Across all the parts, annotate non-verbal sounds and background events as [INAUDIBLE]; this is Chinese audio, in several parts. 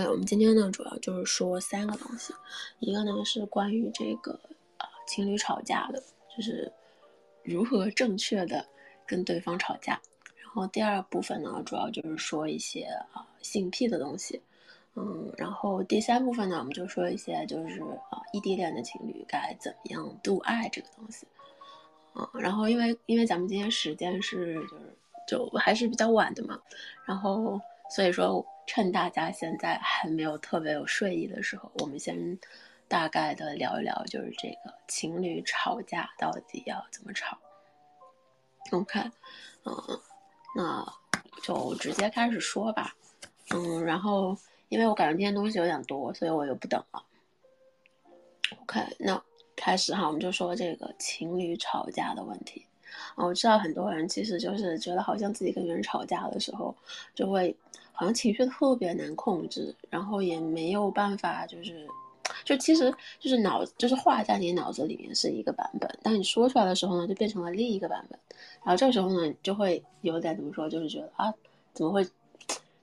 OK，我们今天呢主要就是说三个东西，一个呢是关于这个啊情侣吵架的，就是如何正确的跟对方吵架。然后第二部分呢主要就是说一些啊性癖的东西，嗯，然后第三部分呢我们就说一些就是啊异地恋的情侣该怎么样度爱这个东西。嗯，然后因为因为咱们今天时间是就是就还是比较晚的嘛，然后所以说。趁大家现在还没有特别有睡意的时候，我们先大概的聊一聊，就是这个情侣吵架到底要怎么吵。OK，嗯，那就直接开始说吧。嗯，然后因为我感觉今天东西有点多，所以我就不等了。OK，那开始哈，我们就说这个情侣吵架的问题。啊，我知道很多人其实就是觉得好像自己跟别人吵架的时候，就会。好像情绪特别难控制，然后也没有办法，就是，就其实就是脑，就是话在你脑子里面是一个版本，当你说出来的时候呢，就变成了另一个版本。然后这个时候呢，就会有点怎么说，就是觉得啊，怎么会，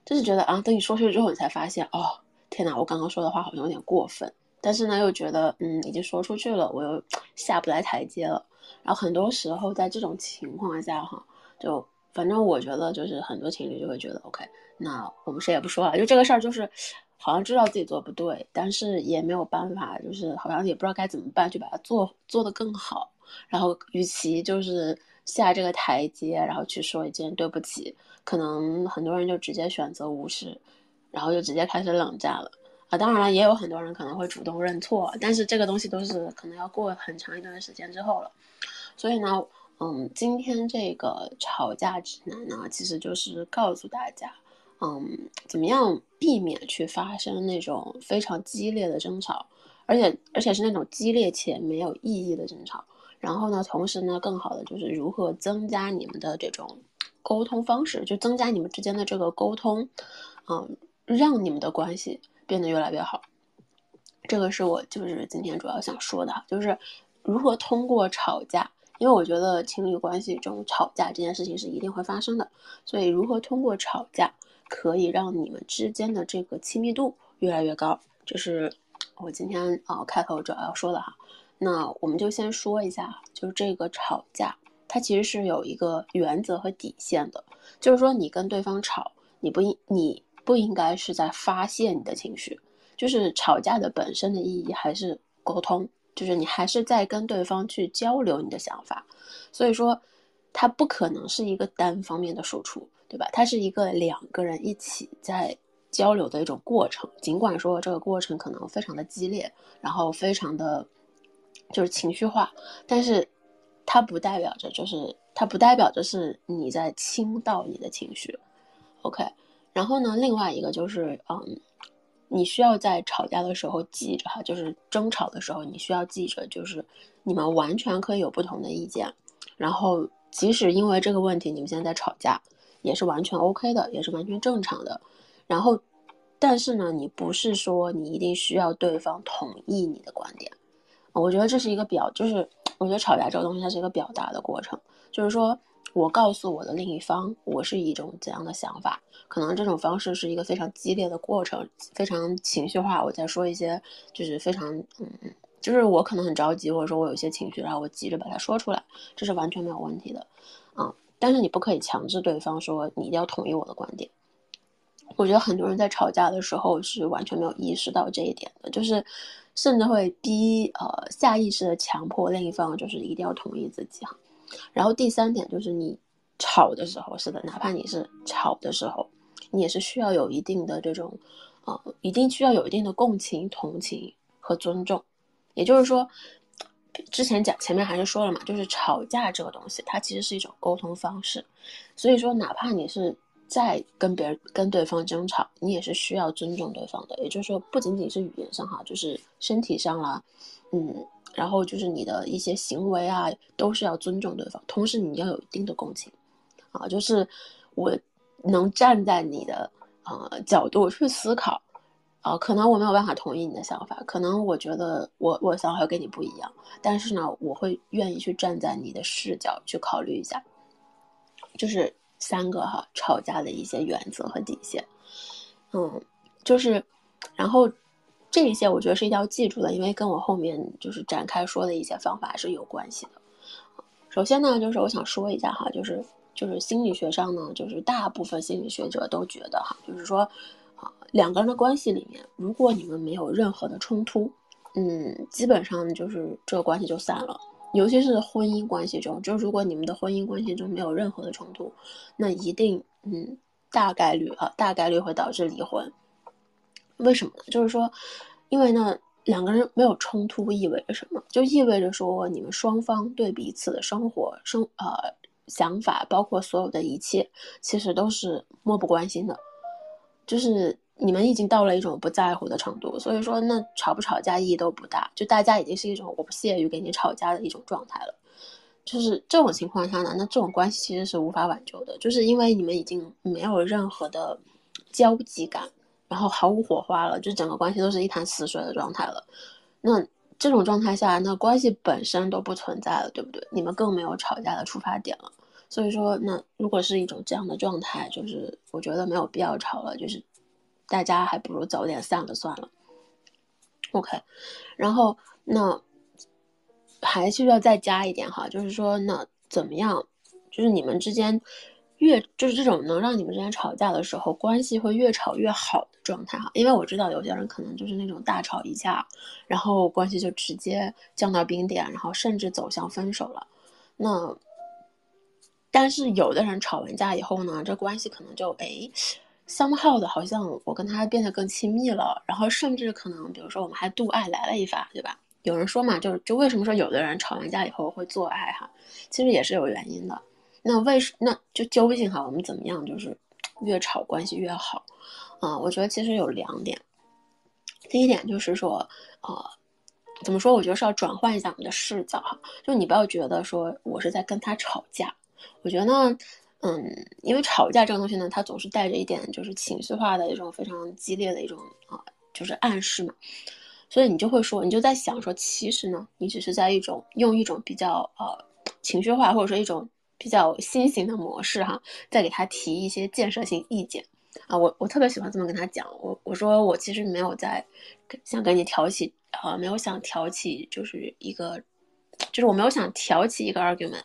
就是觉得啊，等你说出去之后，你才发现，哦，天哪，我刚刚说的话好像有点过分。但是呢，又觉得，嗯，已经说出去了，我又 [TSK] 下不来台阶了。然后很多时候在这种情况下，哈，就。反正我觉得，就是很多情侣就会觉得，OK，那我们谁也不说了，就这个事儿，就是好像知道自己做不对，但是也没有办法，就是好像也不知道该怎么办，去把它做做得更好。然后，与其就是下这个台阶，然后去说一件对不起，可能很多人就直接选择无视，然后就直接开始冷战了啊。当然了，也有很多人可能会主动认错，但是这个东西都是可能要过很长一段时间之后了。所以呢。嗯，今天这个吵架指南呢，其实就是告诉大家，嗯，怎么样避免去发生那种非常激烈的争吵，而且而且是那种激烈且没有意义的争吵。然后呢，同时呢，更好的就是如何增加你们的这种沟通方式，就增加你们之间的这个沟通，嗯，让你们的关系变得越来越好。这个是我就是今天主要想说的，就是如何通过吵架。因为我觉得情侣关系中吵架这件事情是一定会发生的，所以如何通过吵架可以让你们之间的这个亲密度越来越高，这是我今天啊开头主要要说的哈。那我们就先说一下，就是这个吵架它其实是有一个原则和底线的，就是说你跟对方吵，你不应你不应该是在发泄你的情绪，就是吵架的本身的意义还是沟通。就是你还是在跟对方去交流你的想法，所以说，它不可能是一个单方面的输出，对吧？它是一个两个人一起在交流的一种过程。尽管说这个过程可能非常的激烈，然后非常的就是情绪化，但是它不代表着就是它不代表着是你在倾倒你的情绪。OK，然后呢，另外一个就是嗯。你需要在吵架的时候记着哈，就是争吵的时候，你需要记着，就是你们完全可以有不同的意见，然后即使因为这个问题你们现在在吵架，也是完全 OK 的，也是完全正常的。然后，但是呢，你不是说你一定需要对方同意你的观点，我觉得这是一个表，就是 [TSK] 我觉得吵架这个东西它是一个表达的过程，就是说。我告诉我的另一方，我是一种怎样的想法？可能这种方式是一个非常激烈的过程，非常情绪化。我在说一些，就是非常，嗯，就是我可能很着急，或者说我有一些情绪，然后我急着把它说出来，这是完全没有问题的，啊。但是你不可以强制对方说你一定要同意我的观点。我觉得很多人在吵架的时候是完全没有意识到这一点的，就是甚至会逼呃下意识的强迫另一方就是一定要同意自己哈。然后第三点就是你吵的时候，是的，哪怕你是吵的时候，你也是需要有一定的这种，呃，一定需要有一定的共情、同情和尊重。也就是说，之前讲前面还是说了嘛，就是吵架这个东西，它其实是一种沟通方式。所以说，哪怕你是在跟别人、跟对方争吵，你也是需要尊重对方的。也就是说，不仅仅是语言上哈，就是身体上啦，嗯。然后就是你的一些行为啊，都是要尊重对方，同时你要有一定的共情，啊，就是我能站在你的呃角度去思考，啊，可能我没有办法同意你的想法，可能我觉得我我想法跟你不一样，但是呢，我会愿意去站在你的视角去考虑一下，就是三个哈吵架的一些原则和底线，嗯，就是然后这一些我觉得是一定要记住的，因为跟我后面就是展开说的一些方法是有关系的。首先呢，就是我想说一下哈，就是就是心理学上呢，就是大部分心理学者都觉得哈，就是说两个人的关系里面，如果你们没有任何的冲突，嗯，基本上就是这个关系就散了。尤其是婚姻关系中，就如果你们的婚姻关系中没有任何的冲突，那一定嗯大概率啊大概率会导致离婚。为什么呢？就是说，因为呢两个人没有冲突意味着什么？就意味着说你们双方对彼此的生活生呃想法，包括所有的一切，其实都是漠不关心的，就是。你们已经到了一种不在乎的程度，所以说那吵不吵架意义都不大，就大家已经是一种我不屑于跟你吵架的一种状态了。就是这种情况下呢，那这种关系其实是无法挽救的，就是因为你们已经没有任何的交集感，然后毫无火花了，就整个关系都是一潭死水的状态了。那这种状态下，那关系本身都不存在了，对不对？你们更没有吵架的出发点了。所以说，那如果是一种这样的状态，就是我觉得没有必要吵了，就是。大家还不如早点散了算了。OK，然后那还是要再加一点哈，就是说那怎么样，就是你们之间越就是这种能让你们之间吵架的时候，关系会越吵越好的状态哈。因为我知道有些人可能就是那种大吵一架，然后关系就直接降到冰点，然后甚至走向分手了。那但是有的人吵完架以后呢，这关系可能就哎。Somehow 的，好像我跟他变得更亲密了，然后甚至可能，比如说我们还度爱来了一发，对吧？有人说嘛，就是就为什么说有的人吵完架以后会做爱哈，其实也是有原因的。那为什那就究竟哈，我们怎么样就是越吵关系越好？啊，我觉得其实有两点。第一点就是说，呃，怎么说？我觉得是要转换一下我们的视角哈，就你不要觉得说我是在跟他吵架，我觉得呢。嗯，因为吵架这个东西呢，它总是带着一点就是情绪化的一种非常激烈的一种啊，就是暗示嘛，所以你就会说，你就在想说，其实呢，你只是在一种用一种比较呃情绪化或者说一种比较新型的模式哈，在给他提一些建设性意见啊，我我特别喜欢这么跟他讲，我我说我其实没有在想跟你挑起啊，没有想挑起就是一个。就是我没有想挑起一个 argument，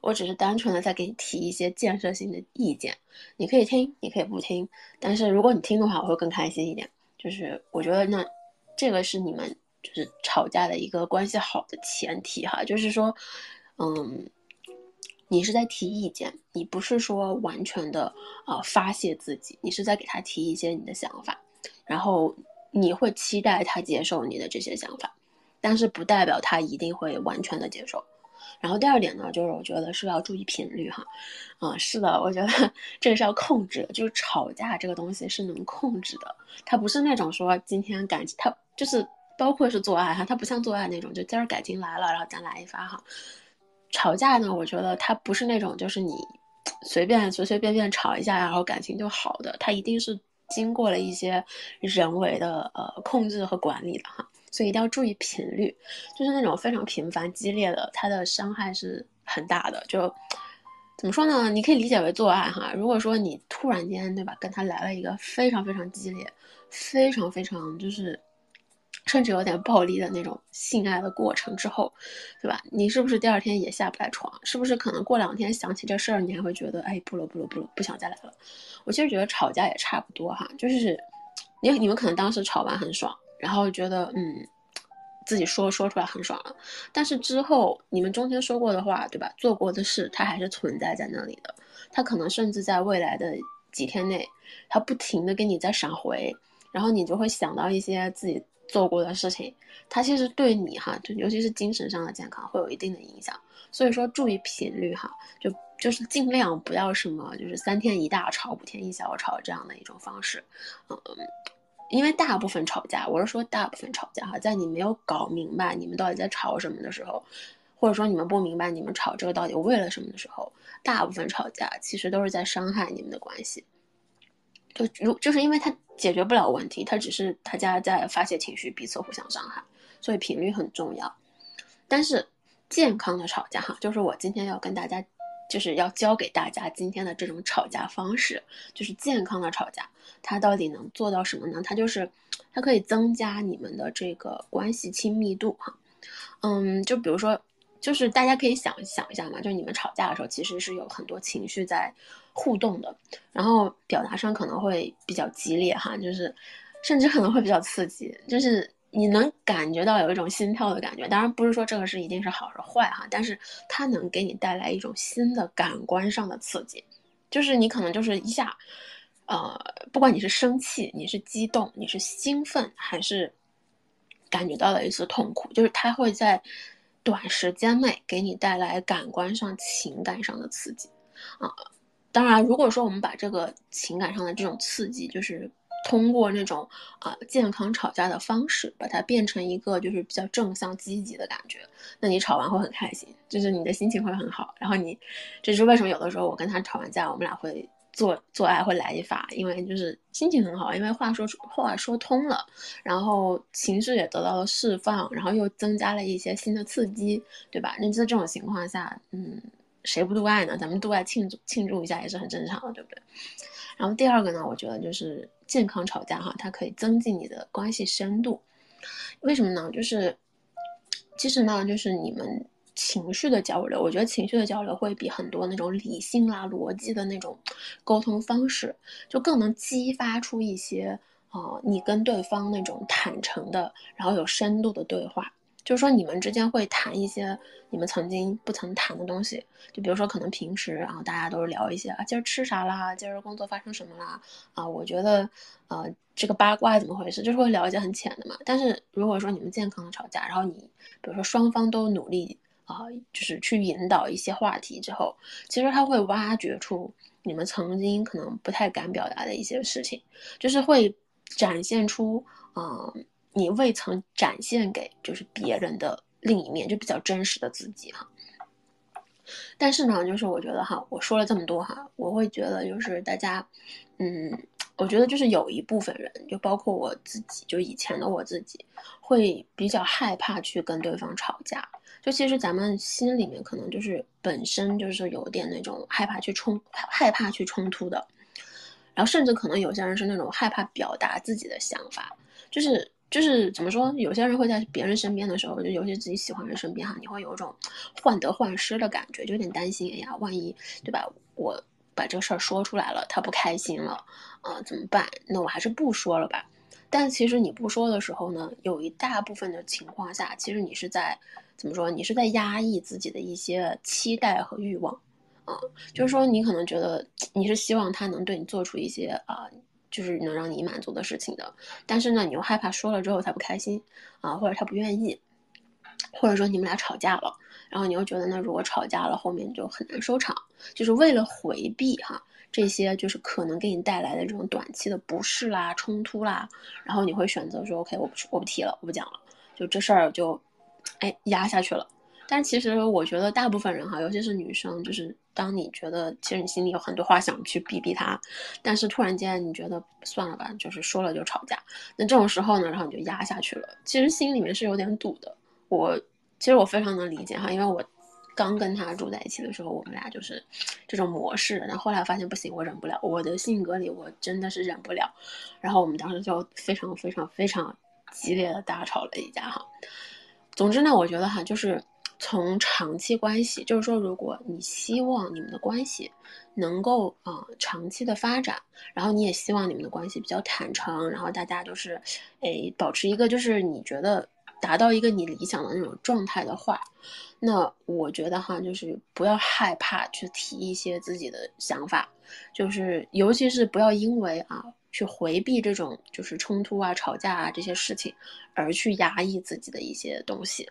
我只是单纯的在给你提一些建设性的意见，你可以听，你可以不听，但是如果你听的话，我会更开心一点。就是我觉得那这个是你们就是吵架的一个关系好的前提哈，就是说，嗯，你是在提意见，你不是说完全的啊发泄自己，你是在给他提一些你的想法，然后你会期待他接受你的这些想法。但是不代表他一定会完全的接受。然后第二点呢，就是我觉得是要注意频率哈。啊，是的，我觉得 [LAUGHS] 这个是要控制的。就是吵架这个东西是能控制的，它不是那种说今天感情，它就是包括是做爱哈，它不像做爱那种，就今儿感情来了，然后咱来一发哈。吵架呢，我觉得它不是那种就是你随便随随便便吵一下，然后感情就好的，它一定是经过了一些人为的呃控制和管理的哈。所以一定要注意频率，就是那种非常频繁、激烈的，它的伤害是很大的。就怎么说呢？你可以理解为做爱哈。如果说你突然间，对吧，跟他来了一个非常非常激烈、非常非常就是甚至有点暴力的那种性爱的过程之后，对吧？你是不是第二天也下不来床？是不是可能过两天想起这事儿，你还会觉得哎，不了不了不了，不想再来了？我其实觉得吵架也差不多哈，就是你你们可能当时吵完很爽。然后觉得嗯，自己说说出来很爽了，但是之后你们中间说过的话，对吧？做过的事，它还是存在在那里的。它可能甚至在未来的几天内，它不停的跟你在闪回，然后你就会想到一些自己做过的事情。它其实对你哈，就尤其是精神上的健康会有一定的影响。所以说注意频率哈，就就是尽量不要什么就是三天一大吵，五天一小吵这样的一种方式，嗯。因为大部分吵架，我是说大部分吵架哈，在你没有搞明白你们到底在吵什么的时候，或者说你们不明白你们吵这个到底为了什么的时候，大部分吵架其实都是在伤害你们的关系。就如就是因为他解决不了问题，他只是大家在发泄情绪，彼此互相伤害，所以频率很重要。但是健康的吵架哈，就是我今天要跟大家。就是要教给大家今天的这种吵架方式，就是健康的吵架，它到底能做到什么呢？它就是它可以增加你们的这个关系亲密度哈。嗯，就比如说，就是大家可以想想一下嘛，就是你们吵架的时候，其实是有很多情绪在互动的，然后表达上可能会比较激烈哈，就是甚至可能会比较刺激，就是你能感觉到有一种心跳的感觉。当然不是说这个是一定是好是坏哈，但是它能给你带来一种新的感官上的刺激，就是你可能就是一下，呃，不管你是生气，你是激动，你是兴奋，还是。感觉到了一丝痛苦，就是它会在短时间内给你带来感官上、情感上的刺激啊。当然，如果说我们把这个情感上的这种刺激，就是通过那种啊健康吵架的方式，把它变成一个就是比较正向、积极的感觉，那你吵完会很开心，就是你的心情会很好。然后你，这是为什么有的时候我跟他吵完架，我们俩会。做做爱会来一发，因为就是心情很好，因为话说话说通了，然后情绪也得到了释放，然后又增加了一些新的刺激，对吧？那在这种情况下，嗯，谁不度爱呢？咱们度爱庆祝庆祝一下也是很正常的，对不对？然后第二个呢，我觉得就是健康吵架哈，它可以增进你的关系深度。为什么呢？就是其实呢，就是你们。情绪的交流，我觉得情绪的交流会比很多那种理性啦、逻辑的那种沟通方式，就更能激发出一些啊，你跟对方那种坦诚的，然后有深度的对话。就是说，你们之间会谈一些你们曾经不曾谈的东西，就比如说，可能平时然后大家都是聊一些啊，今儿吃啥啦，今儿工作发生什么啦，啊，我觉得呃，这个八卦怎么回事，就是会聊一些很浅的嘛。但是如果说你们健康的吵架，然后你比如说双方都努力。啊，就是去引导一些话题之后，其实他会挖掘出你们曾经可能不太敢表达的一些事情，就是会展现出啊，你未曾展现给就是别人的另一面，就比较真实的自己哈。但是呢，就是我觉得哈，我说了这么多哈，我会觉得就是大家，嗯，我觉得就是有一部分人，就包括我自己，就以前的我自己，会比较害怕去跟对方吵架。就其实咱们心里面可能就是本身就是有点那种害怕去冲害怕去冲突的，然后甚至可能有些人是那种害怕表达自己的想法，就是就是怎么说，有些人会在别人身边的时候，就尤其自己喜欢人身边哈，你会有一种患得患失的感觉，就有点担心，哎呀，万一对吧？我把这个事儿说出来了，他不开心了，啊，怎么办？那我还是不说了吧。但其实你不说的时候呢，有一大部分的情况下，其实你是在怎么说？你是在压抑自己的一些期待和欲望，啊，就是说你可能觉得你是希望他能对你做出一些啊，就是能让你满足的事情的，但是呢，你又害怕说了之后他不开心，啊，或者他不愿意，或者说你们俩吵架了，然后你又觉得那如果吵架了后面就很难收场，就是为了回避哈。这些就是可能给你带来的这种短期的不适啦、冲突啦，然后你会选择说：“OK，我不我不提了，我不讲了，就这事儿就，哎压下去了。”但其实我觉得大部分人哈，尤其是女生，就是当你觉得其实你心里有很多话想去逼逼他，但是突然间你觉得算了吧，就是说了就吵架，那这种时候呢，然后你就压下去了。其实心里面是有点堵的。我其实我非常能理解哈，因为我。刚跟他住在一起的时候，我们俩就是这种模式。然后后来发现不行，我忍不了，我的性格里我真的是忍不了。然后我们当时就非常非常非常激烈的大吵了一架哈。总之呢，我觉得哈，就是从长期关系，就是说，如果你希望你们的关系能够啊长期的发展，然后你也希望你们的关系比较坦诚，然后大家就是，哎，保持一个就是你觉得。达到一个你理想的那种状态的话，那我觉得哈，就是不要害怕去提一些自己的想法，就是尤其是不要因为啊去回避这种就是冲突啊、吵架啊这些事情，而去压抑自己的一些东西。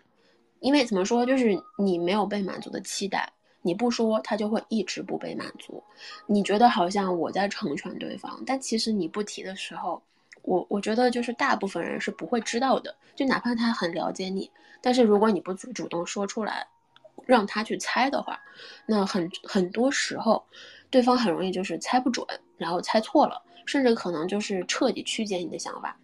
因为怎么说，就是你没有被满足的期待，你不说，他就会一直不被满足。你觉得好像我在成全对方，但其实你不提的时候。我我觉得就是大部分人是不会知道的，就哪怕他很了解你，但是如果你不主主动说出来，让他去猜的话，那很很多时候，对方很容易就是猜不准，然后猜错了，甚至可能就是彻底曲解你的想法。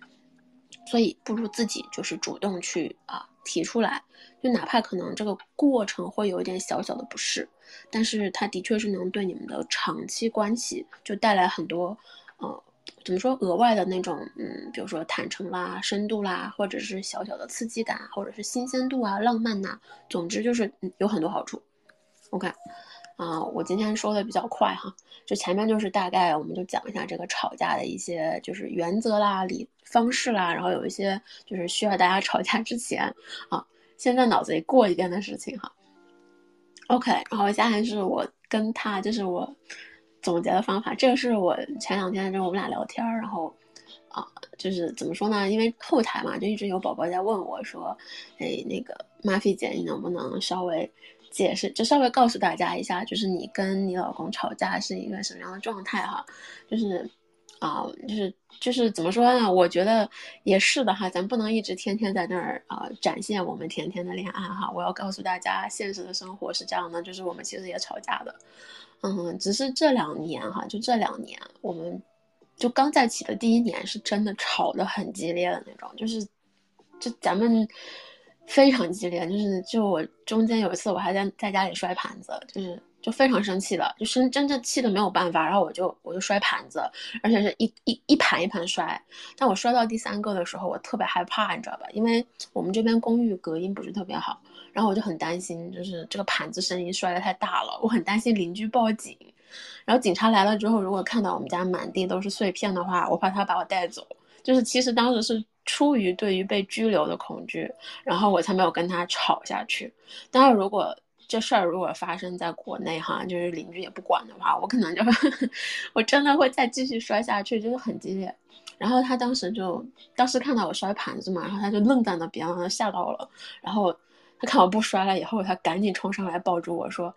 所以不如自己就是主动去啊提出来，就哪怕可能这个过程会有一点小小的不适，但是他的确是能对你们的长期关系就带来很多呃。怎么说额外的那种，嗯，比如说坦诚啦、深度啦，或者是小小的刺激感，或者是新鲜度啊、浪漫呐，总之就是有很多好处。OK，啊，我今天说的比较快哈，就前面就是大概我们就讲一下这个吵架的一些就是原则啦、理方式啦，然后有一些就是需要大家 [LAUGHS] 吵架之前啊，先在脑子里过一遍的事情哈。OK，然后下来是我跟他就是我。总结的方法，这个是我前两天就我们俩聊天然后，啊，就是怎么说呢？因为后台嘛，就一直有宝宝在问我说，哎，那个马菲姐，你能不能稍微解释，就稍微告诉大家一下，就是你跟你老公吵架是一个什么样的状态哈？就是，啊，就是就是怎么说呢？我觉得也是的哈，咱不能一直天天在那儿啊展现我们甜甜的恋爱哈。我要告诉大家，现实的生活是这样的，就是我们其实也吵架的。嗯，只是这两年哈，就这两年，我们就刚在一起的第一年，是真的吵得很激烈的那种，就是，就咱们非常激烈，就是就我中间有一次，我还在在家里摔盘子，就是就非常生气了，就生真正气的没有办法，然后我就我就摔盘子，而且是一一一盘一盘摔，但我摔到第三个的时候，我特别害怕，你知道吧？因为我们这边公寓隔音不是特别好。然后我就很担心，就是这个盘子声音摔得太大了，我很担心邻居报警。然后警察来了之后，如果看到我们家满地都是碎片的话，我怕他把我带走。就是其实当时是出于对于被拘留的恐惧，然后我才没有跟他吵下去。但是如果这事儿如果发生在国内哈，就是邻居也不管的话，我可能就 [LAUGHS] 我真的会再继续摔下去，就是很激烈。然后他当时就当时看到我摔盘子嘛，然后他就愣在那边，然后吓到了，然后。他看我不摔了以后，他赶紧冲上来抱住我说：“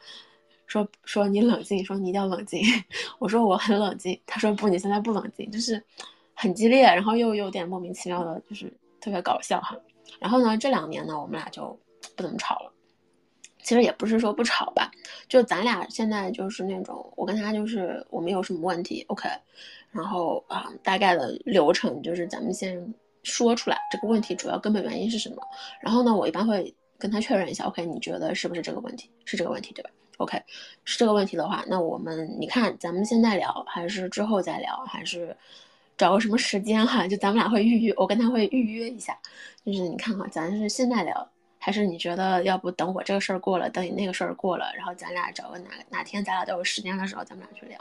说说你冷静，说你一定要冷静。[LAUGHS] ”我说我很冷静。他说不，你现在不冷静，就是很激烈，然后又有点莫名其妙的，就是特别搞笑哈。然后呢，这两年呢，我们俩就不怎么吵了。其实也不是说不吵吧，就咱俩现在就是那种，我跟他就是我们有什么问题，OK，然后啊，大概的流程就是咱们先说出来这个问题主要根本原因是什么，然后呢，我一般会。跟他确认一下，OK？你觉得是不是这个问题？是这个问题对吧？OK，是这个问题的话，那我们你看，咱们现在聊，还是之后再聊，还是找个什么时间哈？就咱们俩会预约，我跟他会预约一下。就是你看哈，咱是现在聊，还是你觉得要不等我这个事儿过了，等你那个事儿过了，然后咱俩找个哪哪天咱俩都有时间的时候，咱们俩去聊。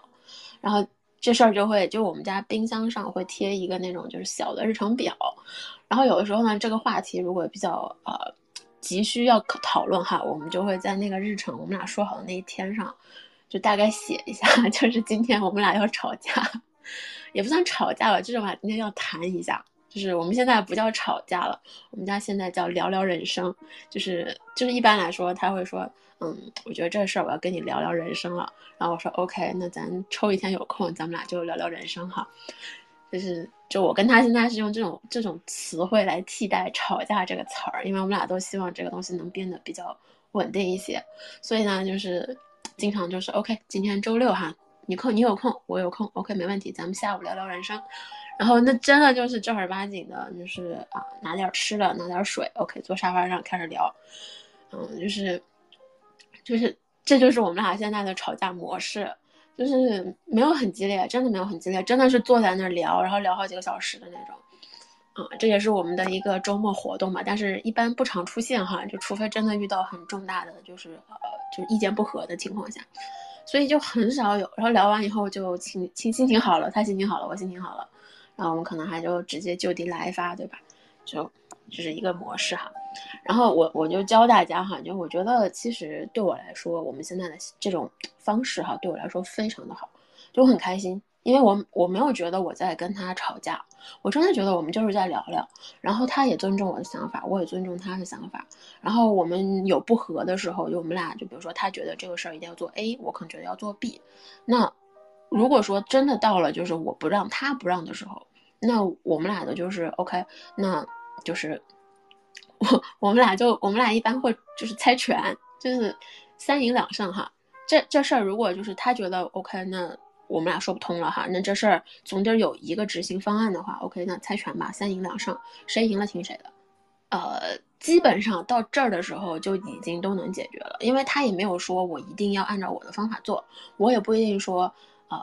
然后这事儿就会，就我们家冰箱上会贴一个那种就是小的日程表，然后有的时候呢，这个话题如果比较呃。急需要讨论哈，我们就会在那个日程我们俩说好的那一天上，就大概写一下，[LAUGHS] 就是今天我们俩要吵架，也不算吵架了，就是我俩今天要谈一下，就是我们现在不叫吵架了，我们家现在叫聊聊人生，就是就是一般来说他会说，嗯，我觉得这事儿我要跟你聊聊人生了，然后我说 OK，那咱抽一天有空，咱们俩就聊聊人生哈。就是，就我跟他现在是用这种这种词汇来替代“吵架”这个词儿，因为我们俩都希望这个东西能变得比较稳定一些，所以呢，就是经常就是 OK，今天周六哈，你空你有空，我有空，OK，没问题，咱们下午聊聊人生。然后那真的就是正儿八经的，就是啊，拿点吃的，拿点水，OK，坐沙发上开始聊，嗯，就是就是这就是我们俩现在的吵架模式。就是没有很激烈，真的没有很激烈，真的是坐在那儿聊，然后聊好几个小时的那种，啊，这也是我们的一个周末活动嘛，但是一般不常出现哈，就除非真的遇到很重大的，就是呃，就是意见不合的情况下，所以就很少有。然后聊完以后就心心心情好了，他心情好了，我心情好了，然后我们可能还就直接就地来发，对吧？就就是一个模式哈。然后我我就教大家哈，就我觉得其实对我来说，我们现在的这种方式哈，对我来说非常的好，就很开心，因为我我没有觉得我在跟他吵架，我真的觉得我们就是在聊聊，然后他也尊重我的想法，我也尊重他的想法，然后我们有不和的时候，就我们俩就比如说他觉得这个事儿一定要做 A，我可能觉得要做 B，那如果说真的到了就是我不让他不让的时候，那我们俩的就是 OK，那就是。我我们俩就我们俩一般会就是猜拳，就是三赢两胜哈。这这事儿如果就是他觉得 OK，那我们俩说不通了哈。那这事儿总得有一个执行方案的话，OK，那猜拳吧，三赢两胜，谁赢了听谁的。呃，基本上到这儿的时候就已经都能解决了，因为他也没有说我一定要按照我的方法做，我也不一定说呃，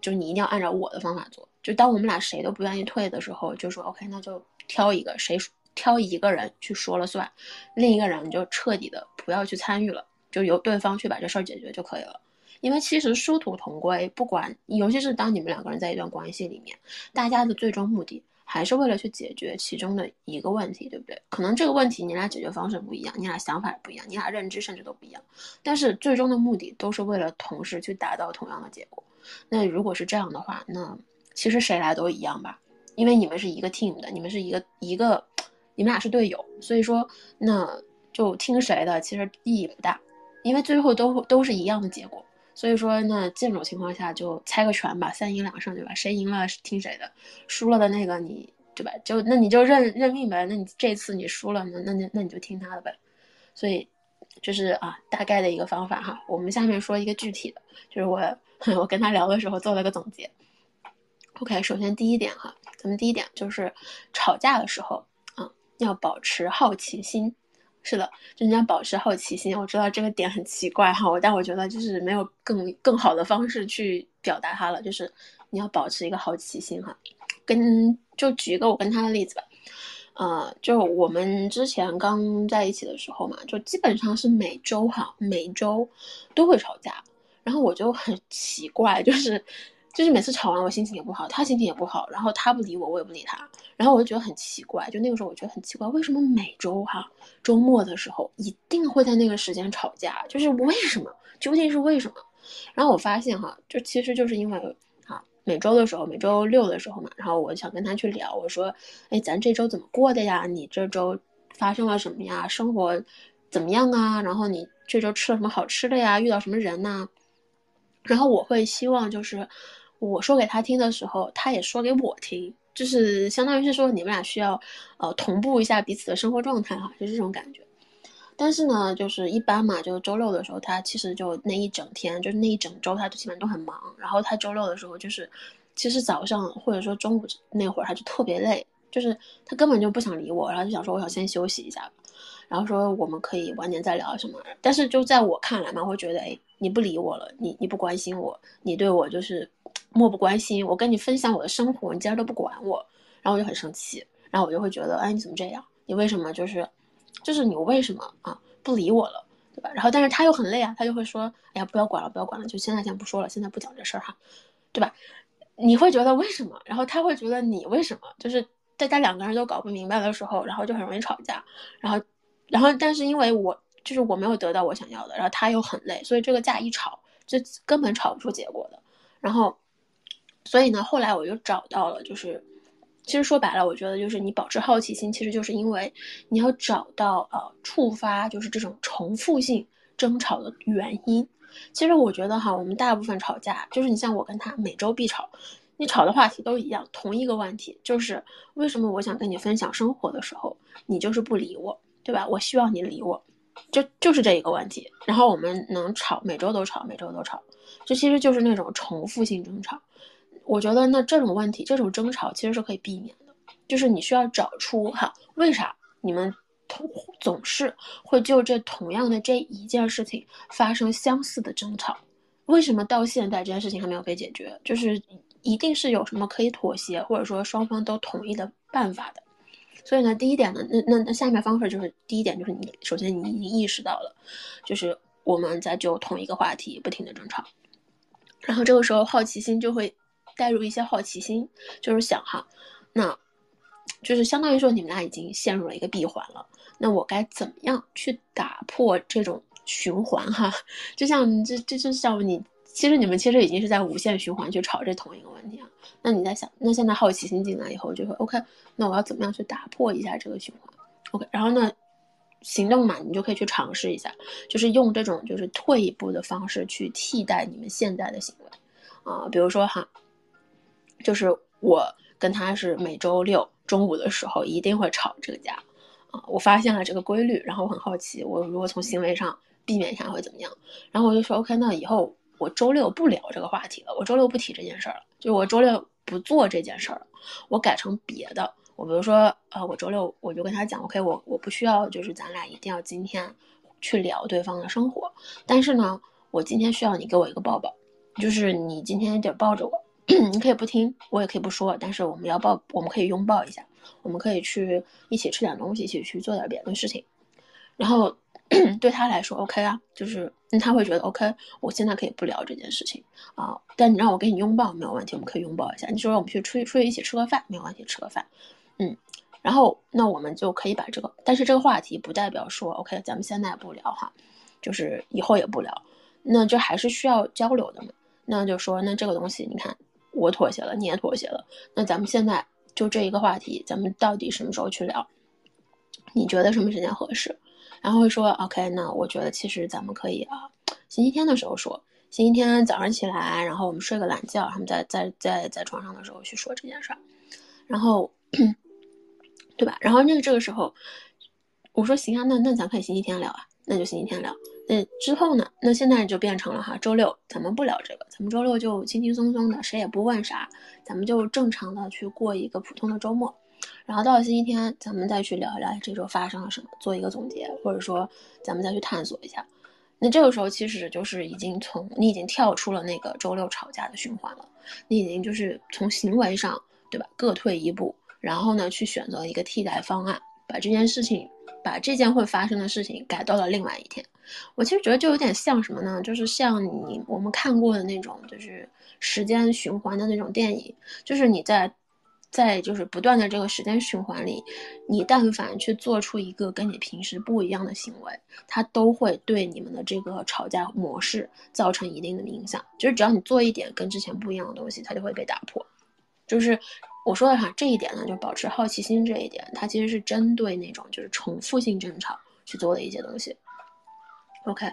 就你一定要按照我的方法做。就当我们俩谁都不愿意退的时候，就说 OK，那就挑一个谁挑一个人去说了算，另一个人就彻底的不要去参与了，就由对方去把这事儿解决就可以了。因为其实殊途同归，不管尤其是当你们两个人在一段关系里面，大家的最终目的还是为了去解决其中的一个问题，对不对？可能这个问题你俩解决方式不一样，你俩想法不一样，你俩认知甚至都不一样，但是最终的目的都是为了同时去达到同样的结果。那如果是这样的话，那其实谁来都一样吧，因为你们是一个 team 的，你们是一个一个，你们俩是队友，所以说那就听谁的其实意义不大，因为最后都都是一样的结果。所以说，那这种情况下就猜个拳吧，三赢两胜，对吧？谁赢了听谁的，输了的那个你，对吧？就那你就认认命呗。那你这次你输了，那那你那你就听他的呗。所以，就是啊，大概的一个方法哈。我们下面说一个具体的，就是我 [LAUGHS] 我跟他聊的时候做了个总结。OK，首先第一点哈，咱们第一点就是吵架的时候啊，要保持好奇心。是的，就你要保持好奇心。我知道这个点很奇怪哈，我但我觉得就是没有更更好的方式去表达它了。就是你要保持一个好奇心哈。跟就举一个我跟他的例子吧，呃，就我们之前刚在一起的时候嘛，就基本上是每周哈，每周都会吵架。然后我就很奇怪，就是。就是每次吵完，我心情也不好，他心情也不好，然后他不理我，我也不理他，然后我就觉得很奇怪。就那个时候，我觉得很奇怪，为什么每周哈周末的时候一定会在那个时间吵架？就是为什么？究竟是为什么？然后我发现哈，就其实就是因为啊，每周的时候，每周六的时候嘛，然后我想跟他去聊，我说，哎，咱这周怎么过的呀？你这周发生了什么呀？生活怎么样啊？然后你这周吃了什么好吃的呀？遇到什么人呐？然后我会希望就是。我说给他听的时候，他也说给我听，就是相当于是说你们俩需要，呃，同步一下彼此的生活状态哈，就这种感觉。但是呢，就是一般嘛，就周六的时候，他其实就那一整天，就是那一整周，他就基本都很忙。然后他周六的时候，就是其实早上或者说中午那会儿，他就特别累，就是他根本就不想理我，然后就想说我想先休息一下。然后说我们可以晚点再聊什么，但是就在我看来嘛，会觉得哎，你不理我了，你你不关心我，你对我就是漠不关心。我跟你分享我的生活，你竟然都不管我，然后我就很生气，然后我就会觉得，哎，你怎么这样？你为什么就是，就是你为什么啊不理我了，对吧？然后但是他又很累啊，他就会说，哎呀，不要管了，不要管了，就现在先不说了，现在不讲这事儿哈，对吧？你会觉得为什么？然后他会觉得你为什么？就是大家两个人都搞不明白的时候，然后就很容易吵架，然后。然后，但是因为我就是我没有得到我想要的，然后他又很累，所以这个架一吵，就根本吵不出结果的。然后，所以呢，后来我就找到了，就是其实说白了，我觉得就是你保持好奇心，其实就是因为你要找到呃触发就是这种重复性争吵的原因。其实我觉得哈，我们大部分吵架，就是你像我跟他每周必吵，你吵的话题都一样，同一个问题，就是为什么我想跟你分享生活的时候，你就是不理我。对吧？我希望你理我，就就是这一个问题。然后我们能吵，每周都吵，每周都吵，这其实就是那种重复性争吵。我觉得那这种问题，这种争吵其实是可以避免的。就是你需要找出哈，为啥你们同总是会就这同样的这一件事情发生相似的争吵？为什么到现在这件事情还没有被解决？就是一定是有什么可以妥协，或者说双方都同意的办法的。所以呢，第一点呢，那那那下面方式就是第一点就是你首先你已经意识到了，就是我们在就同一个话题不停的争吵，然后这个时候好奇心就会带入一些好奇心，就是想哈，那就是相当于说你们俩已经陷入了一个闭环了，那我该怎么样去打破这种循环哈？[LAUGHS] 就像这这就像你。其实你们其实已经是在无限循环去吵这同一个问题啊。那你在想，那现在好奇心进来以后，就说 OK，那我要怎么样去打破一下这个循环？OK，然后呢，行动嘛，你就可以去尝试一下，就是用这种就是退一步的方式去替代你们现在的行为啊。比如说哈，就是我跟他是每周六中午的时候一定会吵这个架啊。我发现了这个规律，然后我很好奇，我如果从行为上避免一下会怎么样？然后我就说 OK，那以后。我周六不聊这个话题了，我周六不提这件事儿了，就我周六不做这件事儿了，我改成别的。我比如说，呃，我周六我就跟他讲，OK，我我不需要，就是咱俩一定要今天去聊对方的生活，但是呢，我今天需要你给我一个抱抱，就是你今天得抱着我，[CLEARS THROAT] 你可以不听，我也可以不说，但是我们要抱，我们可以拥抱一下，我们可以去一起吃点东西，一起去做点别的事情。然后 [CLEARS THROAT] 对他来说，OK 啊，就是他会觉得 OK，我现在可以不聊这件事情啊，但你让我给你拥抱没有问题，我们可以拥抱一下。你说我们去出去出去一起吃个饭没有问题，吃个饭，嗯，然后那我们就可以把这个，但是这个话题不代表说 OK，咱们现在不聊哈，就是以后也不聊，那这还是需要交流的嘛。那就说那这个东西，你看。我妥协了，你也妥协了，那咱们现在就这一个话题，咱们到底什么时候去聊？你觉得什么时间合适？然后说 OK，那我觉得其实咱们可以啊，星期天的时候说，星期天早上起来，然后我们睡个懒觉，然后在在在在床上的时候去说这件事儿，然后 [CLEARS THROAT] 对吧？然后那个这个时候，我说行啊，那那咱可以星期天聊啊，那就星期天聊。那之后呢？那现在就变成了哈，周六咱们不聊这个，咱们周六就轻轻松松的，谁也不问啥，咱们就正常的去过一个普通的周末。然后到了星期天，咱们再去聊一聊这周发生了什么，做一个总结，或者说咱们再去探索一下。那这个时候其实就是已经从你已经跳出了那个周六吵架的循环了，你已经就是从行为上对吧，各退一步，然后呢去选择一个替代方案，把这件事情。把这件会发生的事情改到了另外一天，我其实觉得就有点像什么呢？就是像你我们看过的那种，就是时间循环的那种电影，就是你在在就是不断的这个时间循环里，你但凡去做出一个跟你平时不一样的行为，它都会对你们的这个吵架模式造成一定的影响。就是只要你做一点跟之前不一样的东西，它就会被打破。就是我说的哈，这一点呢，就保持好奇心这一点，它其实是针对那种就是重复性争吵去做的一些东西。OK，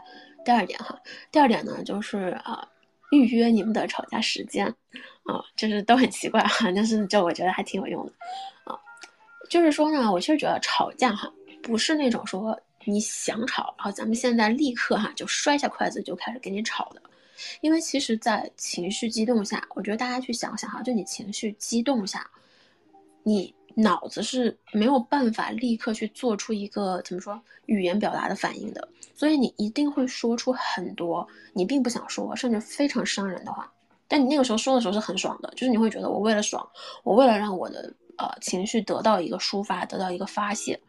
第二点哈，第二点呢就是啊，预约你们的吵架时间啊，就是都很奇怪哈，但是就我觉得还挺有用的啊。就是说呢，我其实觉得吵架哈，不是那种说你想吵，然后咱们现在立刻哈就摔下筷子就开始给你吵的。因为其实，在情绪激动下，我觉得大家去想想哈，就你情绪激动下，你脑子是没有办法立刻去做出一个怎么说语言表达的反应的，所以你一定会说出很多你并不想说，甚至非常伤人的话。但你那个时候说的时候是很爽的，就是你会觉得我为了爽，我为了让我的呃情绪得到一个抒发，得到一个发泄，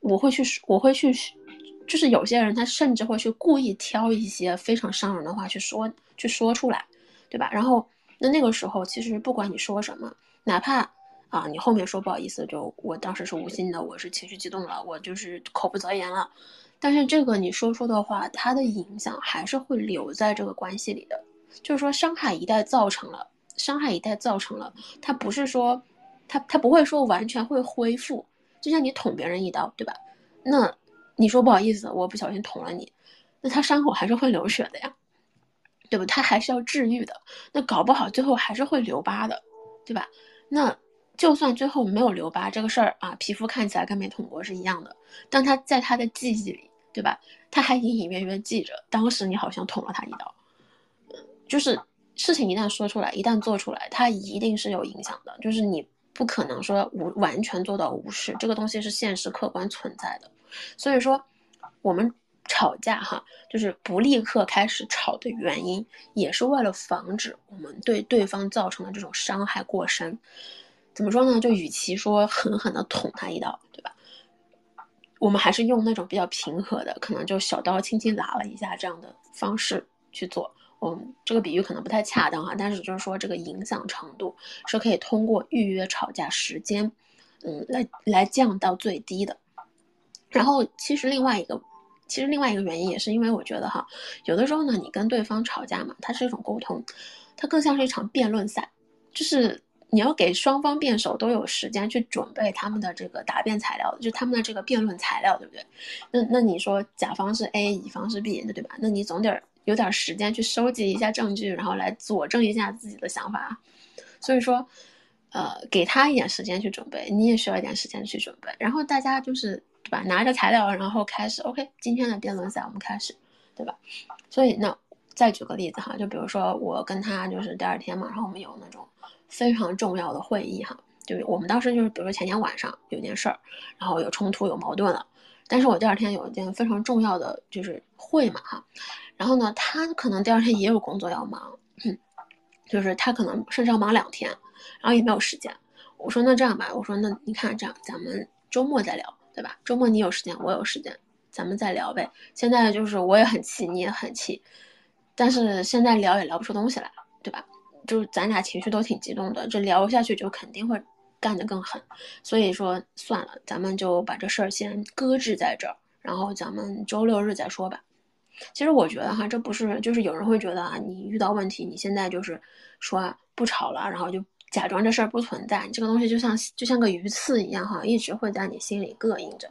我会去，我会去。就是有些人，他甚至会去故意挑一些非常伤人的话去说，去说出来，对吧？然后，那那个时候，其实不管你说什么，哪怕啊，你后面说不好意思，就我当时是无心的，我是情绪激动了，我就是口不择言了，但是这个你说出的话，它的影响还是会留在这个关系里的。就是说，伤害一旦造成了，伤害一旦造成了，它不是说，它它不会说完全会恢复，就像你捅别人一刀，对吧？那。你说不好意思，我不小心捅了你，那他伤口还是会流血的呀，对吧？他还是要治愈的，那搞不好最后还是会留疤的，对吧？那就算最后没有留疤，这个事儿啊，皮肤看起来跟没捅过是一样的，但他在他的记忆里，对吧？他还隐隐约约记着当时你好像捅了他一刀，就是事情一旦说出来，一旦做出来，它一定是有影响的，就是你不可能说无完全做到无视，这个东西是现实客观存在的。所以说，我们吵架哈，就是不立刻开始吵的原因，也是为了防止我们对对方造成的这种伤害过深。怎么说呢？就与其说狠狠的捅他一刀，对吧？我们还是用那种比较平和的，可能就小刀轻轻剌了一下这样的方式去做。嗯，这个比喻可能不太恰当哈，但是就是说这个影响程度是可以通过预约吵架时间，嗯，来来降到最低的。然后其实另外一个，其实另外一个原因也是因为我觉得哈，有的时候呢，你跟对方吵架嘛，它是一种沟通，它更像是一场辩论赛，就是你要给双方辩手都有时间去准备他们的这个答辩材料，就他们的这个辩论材料，对不对？那那你说甲方是 A，乙方是 B，那对吧？那你总得有点时间去收集一下证据，然后来佐证一下自己的想法。所以说，呃，给他一点时间去准备，你也需要一点时间去准备，然后大家就是。对吧？拿着材料，然后开始。OK，今天的辩论赛我们开始，对吧？所以那再举个例子哈，就比如说我跟他就是第二天嘛，然后我们有那种非常重要的会议哈，就我们当时就是比如说前天晚上有件事儿，然后有冲突有矛盾了，但是我第二天有一件非常重要的就是会嘛哈，然后呢他可能第二天也有工作要忙，[CLEARS THROAT] 就是他可能甚至要忙两天，然后也没有时间。我说那这样吧，我说那你看这样，咱们周末再聊，对吧？周末你有时间，我有时间，咱们再聊呗。现在就是我也很气，你也很气，但是现在聊也聊不出东西来了，对吧？就是咱俩情绪都挺激动的，这聊下去就肯定会干得更狠。所以说算了，咱们就把这事儿先搁置在这儿，然后咱们周六日再说吧。其实我觉得哈，这不是就是有人会觉得啊，你遇到问题，你现在就是说不吵了，然后就假装这事儿不存在，这个东西就像就像个鱼刺一样哈，一直会在你心里膈应着。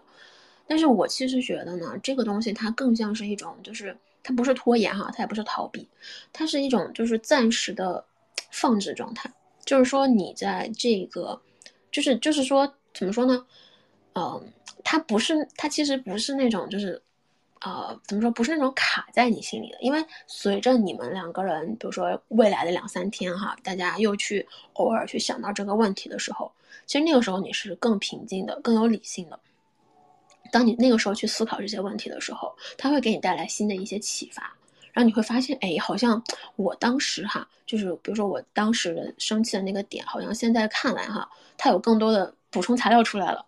但是我其实觉得呢，这个东西它更像是一种，就是它不是拖延哈，它也不是逃避，它是一种就是暂时的放置状态。就是说你在这个，就是就是说怎么说呢？嗯，它不是，它其实不是那种就是。呃，怎么说不是那种卡在你心里的？因为随着你们两个人，比如说未来的两三天哈，大家又去偶尔去想到这个问题的时候，其实那个时候你是更平静的，更有理性的。当你那个时候去思考这些问题的时候，它会给你带来新的一些启发，然后你会发现，哎，好像我当时哈，就是比如说我当时生气的那个点，好像现在看来哈，它有更多的补充材料出来了，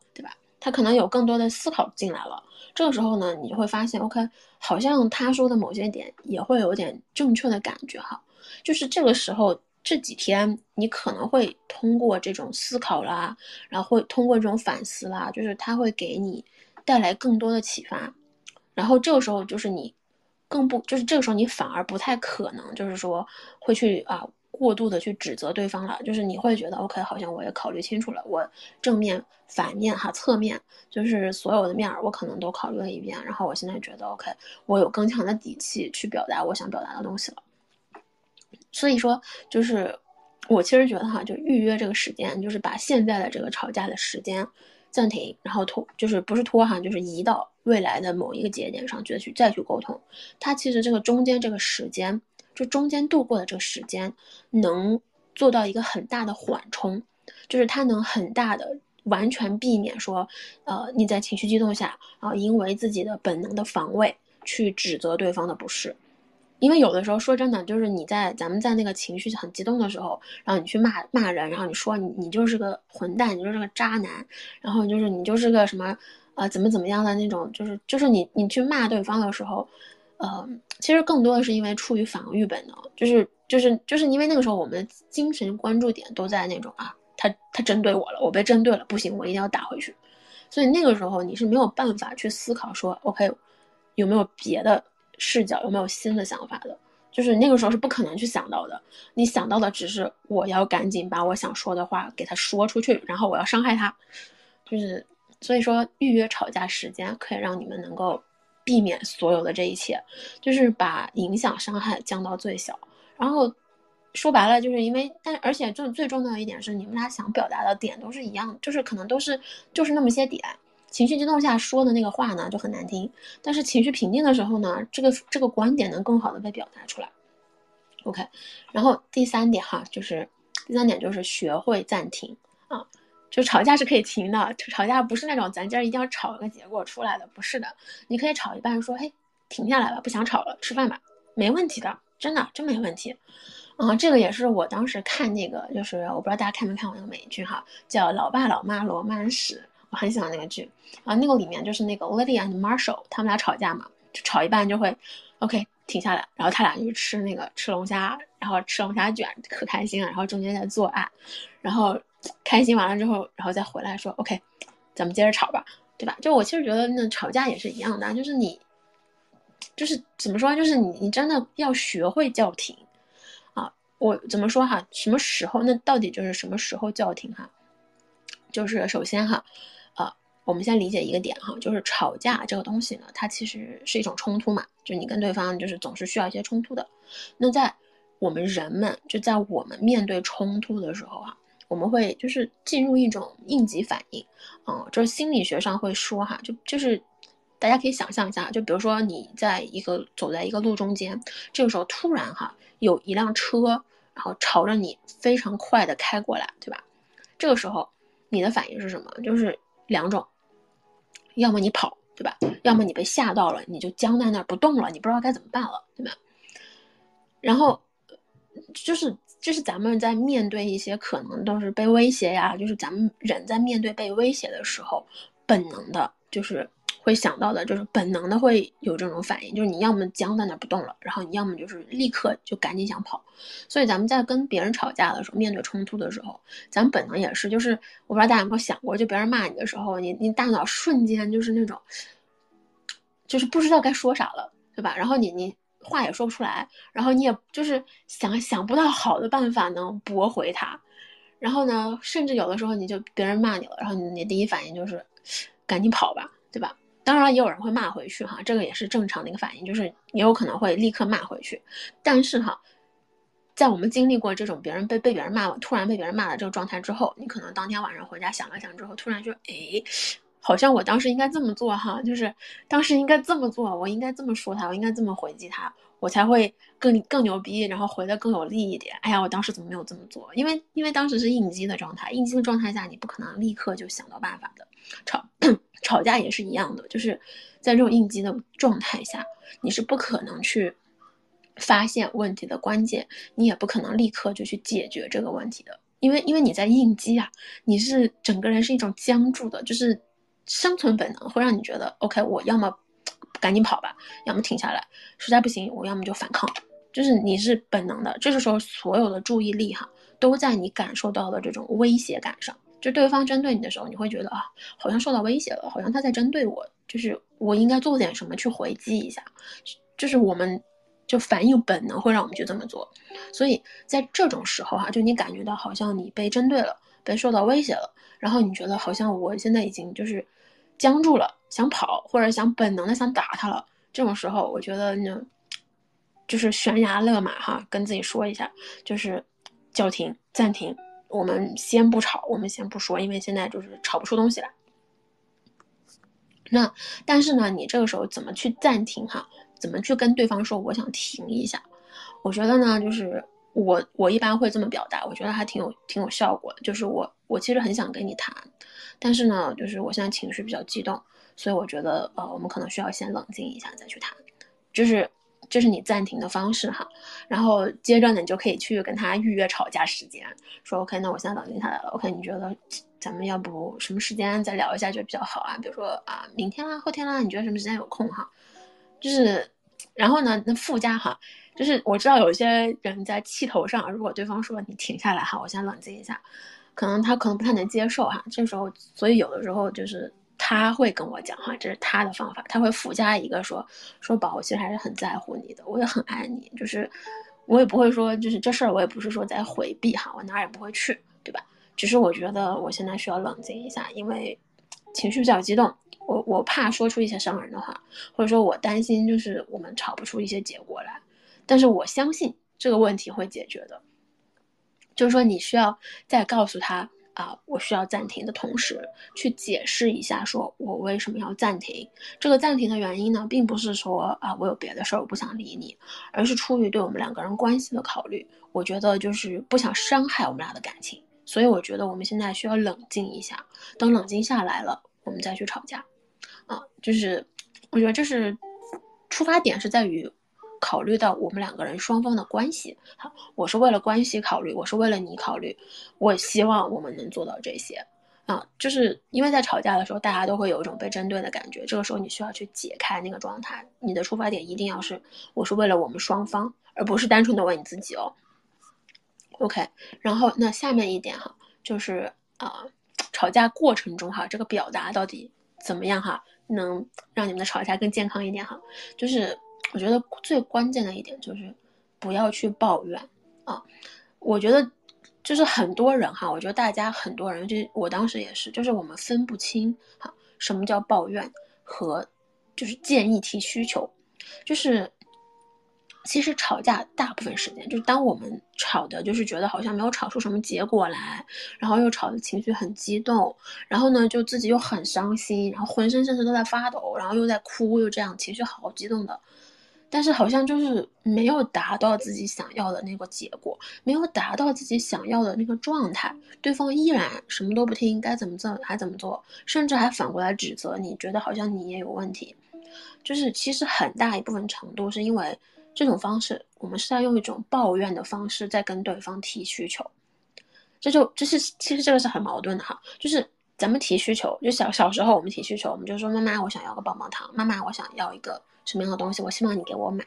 他？可能有更多的思考进来了。这个时候呢，你会发现，OK，好像他说的某些点也会有点正确的感觉哈。就是这个时候这几天，你可能会通过这种思考啦，然后会通过这种反思啦，就是他会给你带来更多的启发。然后这个时候就是你更不，就是这个时候你反而不太可能，就是说会去啊。过度的去指责对方了，就是你会觉得 OK，好像我也考虑清楚了，我正面、反面哈、侧面，就是所有的面儿，我可能都考虑了一遍，然后我现在觉得 OK，我有更强的底气去表达我想表达的东西了。所以说，就是我其实觉得哈，就预约这个时间，就是把现在的这个吵架的时间暂停，然后拖，就是不是拖哈，就是移到未来的某一个节点上去去再去沟通。它其实这个中间这个时间。就中间度过的这个时间，能做到一个很大的缓冲，就是它能很大的完全避免说，呃，你在情绪激动下，啊，因为自己的本能的防卫去指责对方的不是，因为有的时候说真的，就是你在咱们在那个情绪很激动的时候，然后你去骂骂人，然后你说你你就是个混蛋，你就是个渣男，然后就是你就是个什么，呃，怎么怎么样的那种，就是就是你你去骂对方的时候。呃，其实更多的是因为出于防御本能，就是就是就是因为那个时候我们的精神关注点都在那种啊，他他针对我了，我被针对了，不行，我一定要打回去。所以那个时候你是没有办法去思考说，OK，有没有别的视角，有没有新的想法的，就是那个时候是不可能去想到的。你想到的只是我要赶紧把我想说的话给他说出去，然后我要伤害他，就是所以说预约吵架时间可以让你们能够。避免所有的这一切，就是把影响伤害降到最小。然后说白了，就是因为，但而且最最重要的一点是，你们俩想表达的点都是一样，就是可能都是就是那么些点。情绪激动下说的那个话呢就很难听，但是情绪平静的时候呢，这个这个观点能更好的被表达出来。OK，然后第三点哈，就是第三点就是学会暂停啊。就吵架是可以停的，吵架不是那种咱今儿一定要吵个结果出来的，不是的。你可以吵一半，说嘿，停下来吧，不想吵了，吃饭吧，没问题的，真的真没问题。啊，这个也是我当时看那个，就是我不知道大家看没看过那个美剧哈，叫《老爸老妈罗曼史》，我很喜欢那个剧啊。那个里面就是那个 Lydia and Marshall 他们俩吵架嘛，就吵一半就会 OK 停下来，然后他俩就吃那个吃龙虾，然后吃龙虾卷可开心了，然后中间在做爱，然后。开心完了之后，然后再回来说，OK，咱们接着吵吧，对吧？就我其实觉得那吵架也是一样的，就是你，就是怎么说，就是你你真的要学会叫停啊！我怎么说哈？什么时候？那到底就是什么时候叫停哈？就是首先哈，呃，我们先理解一个点哈，就是吵架这个东西呢，它其实是一种冲突嘛，就你跟对方就是总是需要一些冲突的。那在我们人们就在我们面对冲突的时候啊。我们会就是进入一种应急反应，嗯，就是心理学上会说哈，就就是大家可以想象一下，就比如说你在一个走在一个路中间，这个时候突然哈有一辆车，然后朝着你非常快的开过来，对吧？这个时候你的反应是什么？就是两种，要么你跑，对吧？要么你被吓到了，你就僵在那儿不动了，你不知道该怎么办了，对吧？然后就是。就是咱们在面对一些可能都是被威胁呀，就是咱们人在面对被威胁的时候，本能的就是会想到的，就是本能的会有这种反应，就是你要么僵在那不动了，然后你要么就是立刻就赶紧想跑。所以咱们在跟别人吵架的时候，面对冲突的时候，咱们本能也是，就是我不知道大家有没有想过，就别人骂你的时候，你你大脑瞬间就是那种，就是不知道该说啥了，对吧？然后你你。话也说不出来，然后你也就是想想不到好的办法能驳回他，然后呢，甚至有的时候你就别人骂你了，然后你你第一反应就是赶紧跑吧，对吧？当然也有人会骂回去哈，这个也是正常的一个反应，就是也有可能会立刻骂回去。但是哈，在我们经历过这种别人被被别人骂，突然被别人骂的这个状态之后，你可能当天晚上回家想了想之后，突然就哎。好像我当时应该这么做哈，就是当时应该这么做，我应该这么说他，我应该这么回击他，我才会更更牛逼，然后回的更有利一点。哎呀，我当时怎么没有这么做？因为因为当时是应激的状态，应激的状态下你不可能立刻就想到办法的。吵吵架也是一样的，就是在这种应激的状态下，你是不可能去发现问题的关键，你也不可能立刻就去解决这个问题的，因为因为你在应激啊，你是整个人是一种僵住的，就是。生存本能会让你觉得，OK，我要么赶紧跑吧，要么停下来，实在不行，我要么就反抗。就是你是本能的，这个时候所有的注意力哈都在你感受到的这种威胁感上。就对方针对你的时候，你会觉得啊，好像受到威胁了，好像他在针对我，就是我应该做点什么去回击一下。就是我们就反应本能会让我们去这么做。所以在这种时候哈，就你感觉到好像你被针对了，被受到威胁了，然后你觉得好像我现在已经就是。僵住了，想跑或者想本能的想打他了，这种时候我觉得呢，就是悬崖勒马哈，跟自己说一下，就是叫停、暂停，我们先不吵，我们先不说，因为现在就是吵不出东西来。那但是呢，你这个时候怎么去暂停哈？怎么去跟对方说我想停一下？我觉得呢，就是我我一般会这么表达，我觉得还挺有挺有效果的，就是我我其实很想跟你谈。但是呢，就是我现在情绪比较激动，所以我觉得，呃，我们可能需要先冷静一下再去谈，就是这是你暂停的方式哈。然后接着呢，你就可以去跟他预约吵架时间，说 OK，那我现在冷静下来了，OK，你觉得咱们要不什么时间再聊一下就比较好啊？比如说啊，明天啦，后天啦，你觉得什么时间有空哈？就是，然后呢，那附加哈，就是我知道有些人在气头上，如果对方说你停下来哈，我先冷静一下。可能他可能不太能接受哈，这时候，所以有的时候就是他会跟我讲哈，这是他的方法，他会附加一个说说宝，我其实还是很在乎你的，我也很爱你，就是我也不会说就是这事儿我也不是说在回避哈，我哪儿也不会去，对吧？只是我觉得我现在需要冷静一下，因为情绪比较激动，我我怕说出一些伤人的话，或者说我担心就是我们吵不出一些结果来，但是我相信这个问题会解决的。就是说，你需要在告诉他啊，我需要暂停的同时，去解释一下，说我为什么要暂停。这个暂停的原因呢，并不是说啊，我有别的事儿，我不想理你，而是出于对我们两个人关系的考虑。我觉得就是不想伤害我们俩的感情，所以我觉得我们现在需要冷静一下，等冷静下来了，我们再去吵架。啊，就是我觉得这是出发点是在于。考虑到我们两个人双方的关系，好，我是为了关系考虑，我是为了你考虑，我希望我们能做到这些，啊，就是因为在吵架的时候，大家都会有一种被针对的感觉，这个时候你需要去解开那个状态，你的出发点一定要是，我是为了我们双方，而不是单纯的为你自己哦。OK，然后那下面一点哈，就是啊，吵架过程中哈，这个表达到底怎么样哈，能让你们的吵架更健康一点哈，就是。我觉得最关键的一点就是不要去抱怨啊！我觉得就是很多人哈，我觉得大家很多人，就我当时也是，就是我们分不清哈什么叫抱怨和就是建议提需求，就是。其实吵架大部分时间就是当我们吵的，就是觉得好像没有吵出什么结果来，然后又吵的情绪很激动，然后呢就自己又很伤心，然后浑身甚至都在发抖，然后又在哭，又这样情绪好激动的，但是好像就是没有达到自己想要的那个结果，没有达到自己想要的那个状态，对方依然什么都不听，该怎么做还怎么做，甚至还反过来指责你，觉得好像你也有问题，就是其实很大一部分程度是因为。这种方式，我们是在用一种抱怨的方式在跟对方提需求，这就这是其实这个是很矛盾的哈，就是咱们提需求，就小小时候我们提需求，我们就说妈妈我想要个棒棒糖，妈妈我想要一个什么样的东西，我希望你给我买，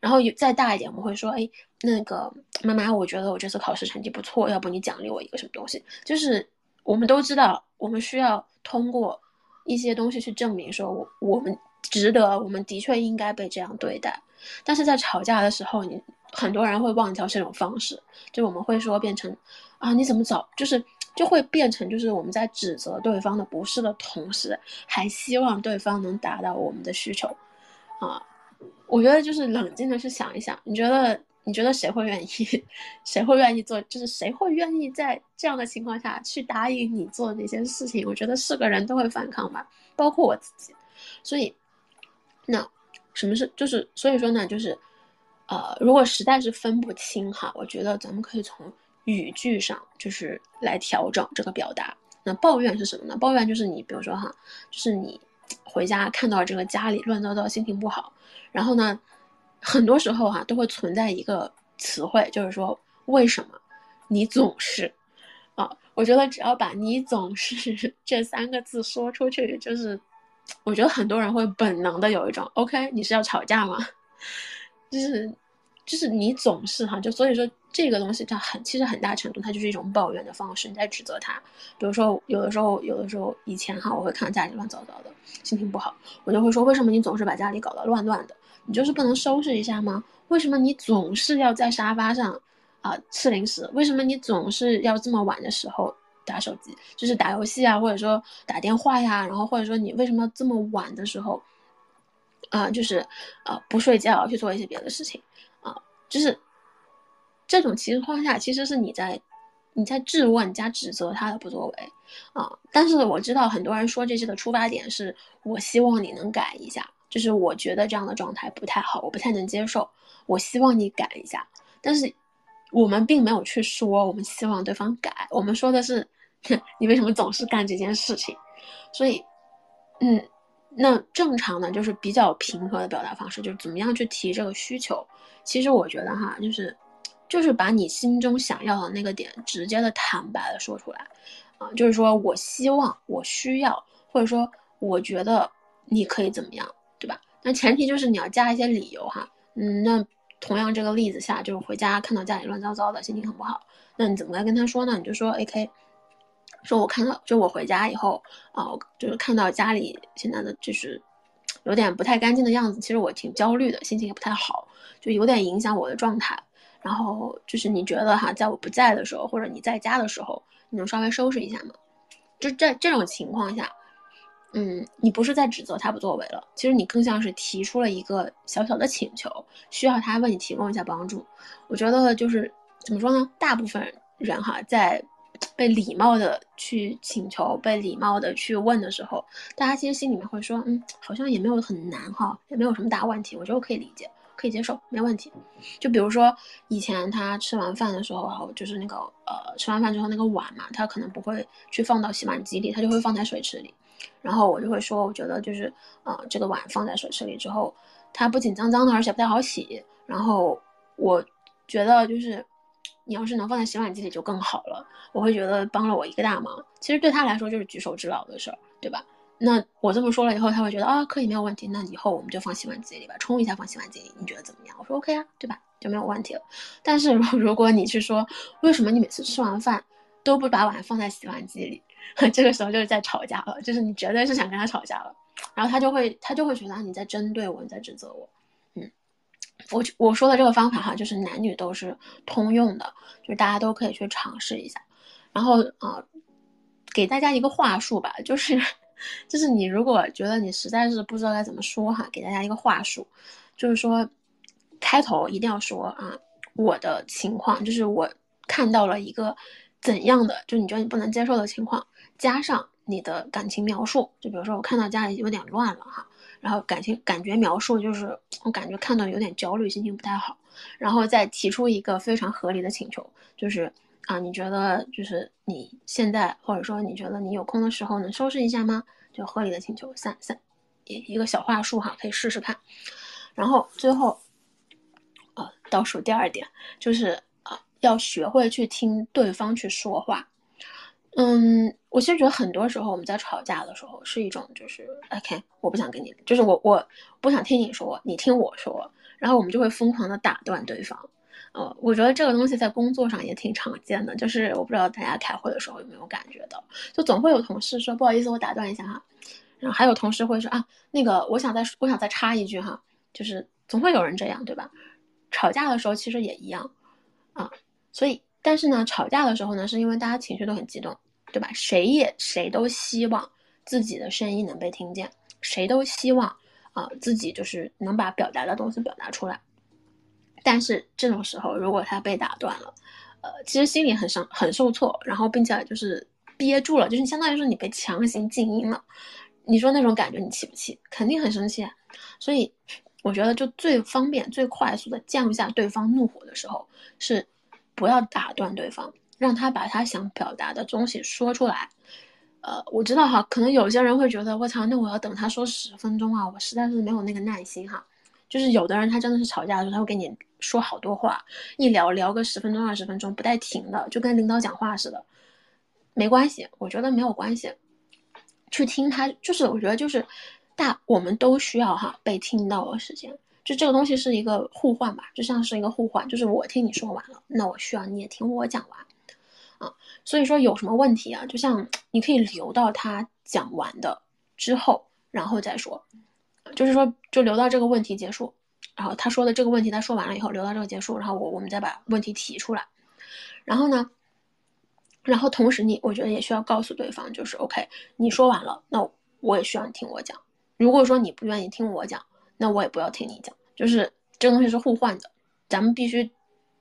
然后再大一点我们会说，哎，那个妈妈我觉得我这次考试成绩不错，要不你奖励我一个什么东西？就是我们都知道，我们需要通过一些东西去证明说，我我们值得，我们的确应该被这样对待。但是在吵架的时候，你很多人会忘掉这种方式，就我们会说变成，啊你怎么早就是就会变成就是我们在指责对方的不是的同时，还希望对方能达到我们的需求，啊，我觉得就是冷静的去想一想，你觉得你觉得谁会愿意，[LAUGHS] 谁会愿意做，就是谁会愿意在这样的情况下去答应你做那些事情？我觉得是个人都会反抗吧，包括我自己，所以那。什么是就是，所以说呢，就是，呃，如果实在是分不清哈，我觉得咱们可以从语句上就是来调整这个表达。那抱怨是什么呢？抱怨就是你，比如说哈，就是你回家看到这个家里乱糟糟，心情不好，然后呢，很多时候哈都会存在一个词汇，就是说为什么你总是啊？我觉得只要把你总是 [LAUGHS] 这三个字说出去，就是。我觉得很多人会本能的有一种，OK，你是要吵架吗？[LAUGHS] 就是，就是你总是哈，就所以说这个东西它很，其实很大程度它就是一种抱怨的方式，你在指责他。比如说有的时候，有的时候以前哈，我会看到家里乱糟糟的，心情不好，我就会说，为什么你总是把家里搞得乱乱的？你就是不能收拾一下吗？为什么你总是要在沙发上啊吃零食？为什么你总是要这么晚的时候？打手机就是打游戏啊，或者说打电话呀，然后或者说你为什么这么晚的时候，啊，就是啊不睡觉去做一些别的事情，就是这种情况下，其实是你在你在质问加指责他的不作为啊。但是我知道很多人说这些的出发点是我希望你能改一下，就是我觉得这样的状态不太好，我不太能接受，我希望你改一下。但是我们并没有去说我们希望对方改，我们说的是。[LAUGHS] 你为什么总是干这件事情？所以，嗯，那正常的就是比较平和的表达方式，就是怎么样去提这个需求。其实我觉得哈，就是，就是把你心中想要的那个点直接的坦白的说出来，啊，就是说我希望，我需要，或者说我觉得你可以怎么样，对吧？那前提就是你要加一些理由哈。嗯，那同样这个例子下，就是回家看到家里乱糟糟的，心情很不好，那你怎么来跟他说呢？你就说，OK。说我看到，就我回家以后啊，就是看到家里现在的就是有点不太干净的样子，其实我挺焦虑的，心情也不太好，就有点影响我的状态。然后就是你觉得哈，在我不在的时候，或者你在家的时候，你能稍微收拾一下吗？就在这种情况下，嗯，你不是在指责他不作为了，其实你更像是提出了一个小小的请求，需要他为你提供一下帮助。我觉得就是怎么说呢？大部分人哈，在被礼貌的去请求，被礼貌的去问的时候，大家其实心里面会说，嗯，好像也没有很难哈，也没有什么大问题，我觉得我可以理解，可以接受，没问题。就比如说以前他吃完饭的时候，哈，就是那个呃，吃完饭之后那个碗嘛，他可能不会去放到洗碗机里，他就会放在水池里。然后我就会说，我觉得就是呃，这个碗放在水池里之后，它不仅脏脏的，而且不太好洗。然后我觉得就是。你要是能放在洗碗机里就更好了，我会觉得帮了我一个大忙。其实对他来说就是举手之劳的事儿，对吧？那我这么说了以后，他会觉得啊，可以没有问题。那以后我们就放洗碗机里吧，冲一下放洗碗机里，你觉得怎么样？我说 OK 啊，对吧？就没有问题了。但是 [LAUGHS] 如果你去说，为什么你每次吃完饭都不把碗放在洗碗机里？[LAUGHS] 这个时候就是在吵架了，就是你绝对是想跟他吵架了。然后他就会他就会觉得你在针对我，你在指责我。我我说的这个方法哈，就是男女都是通用的，就是大家都可以去尝试一下。然后啊，给大家一个话术吧，就是就是你如果觉得你实在是不知道该怎么说哈，给大家一个话术，就是说开头一定要说啊，我的情况就是我看到了一个怎样的，就你觉得你不能接受的情况，加上你的感情描述，就比如说我看到家里有点乱了哈。然后感情感觉描述就是我感觉看到有点焦虑，心情不太好，然后再提出一个非常合理的请求，就是啊，你觉得就是你现在或者说你觉得你有空的时候能收拾一下吗？就合理的请求，三三一一个小话术哈，可以试试看。然后最后倒数第二点就是啊，要学会去听对方去说话。嗯，我其实觉得很多时候我们在吵架的时候是一种就是，OK，我不想跟你，就是我我不想听你说，你听我说，然后我们就会疯狂的打断对方。呃，我觉得这个东西在工作上也挺常见的，就是我不知道大家开会的时候有没有感觉到，就总会有同事说不好意思，我打断一下哈，然后还有同事会说啊，那个我想再我想再插一句哈，就是总会有人这样，对吧？吵架的时候其实也一样啊，所以但是呢，吵架的时候呢，是因为大家情绪都很激动。对吧？谁也谁都希望自己的声音能被听见，谁都希望啊自己就是能把表达的东西表达出来。但是这种时候，如果他被打断了，呃，其实心里很伤、很受挫，然后并且就是憋住了，就是相当于说你被强行静音了。你说那种感觉，你气不气？肯定很生气。所以我觉得，就最方便、最快速的降下对方怒火的时候，是不要打断对方。让他把他想表达的东西说出来，呃，我知道哈，可能有些人会觉得我操，那我要等他说十分钟啊，我实在是没有那个耐心哈。就是有的人他真的是吵架的时候，他会跟你说好多话，一聊聊个十分钟二十分钟不带停的，就跟领导讲话似的。没关系，我觉得没有关系，去听他，就是我觉得就是大，我们都需要哈被听到的时间，就这个东西是一个互换吧，就像是一个互换，就是我听你说完了，那我需要你也听我讲完。啊，所以说有什么问题啊？就像你可以留到他讲完的之后，然后再说，就是说就留到这个问题结束，然后他说的这个问题他说完了以后，留到这个结束，然后我我们再把问题提出来，然后呢，然后同时你我觉得也需要告诉对方，就是 OK，你说完了，那我也需要你听我讲。如果说你不愿意听我讲，那我也不要听你讲，就是这个东西是互换的，咱们必须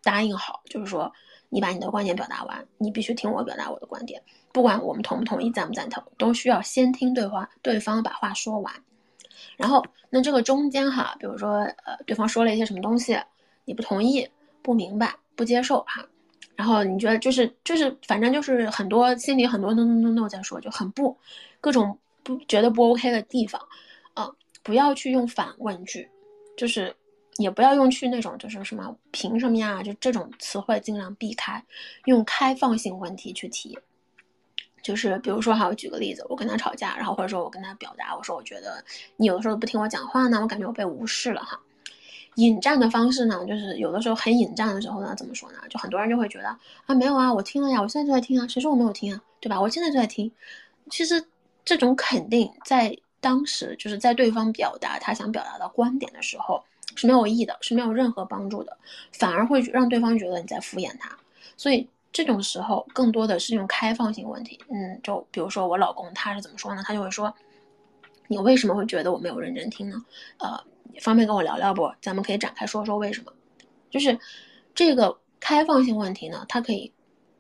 答应好，就是说。你把你的观点表达完，你必须听我表达我的观点，不管我们同不同意、赞不赞同，都需要先听对方对方把话说完。然后，那这个中间哈，比如说呃，对方说了一些什么东西，你不同意、不明白、不接受哈，然后你觉得就是就是反正就是很多心里很多 no no no no 在说，就很不各种不觉得不 OK 的地方啊，不要去用反问句，就是。也不要用去那种就是什么凭什么呀，就这种词汇尽量避开，用开放性问题去提。就是比如说哈，我举个例子，我跟他吵架，然后或者说我跟他表达，我说我觉得你有的时候不听我讲话呢，我感觉我被无视了哈。引战的方式呢，就是有的时候很引战的时候呢，怎么说呢？就很多人就会觉得啊，没有啊，我听了呀，我现在就在听啊，谁说我没有听啊？对吧？我现在就在听。其实这种肯定在当时就是在对方表达他想表达的观点的时候。是没有意义的，是没有任何帮助的，反而会让对方觉得你在敷衍他。所以这种时候更多的是用开放性问题。嗯，就比如说我老公他是怎么说呢？他就会说：“你为什么会觉得我没有认真听呢？呃，方便跟我聊聊不？咱们可以展开说说为什么。”就是这个开放性问题呢，它可以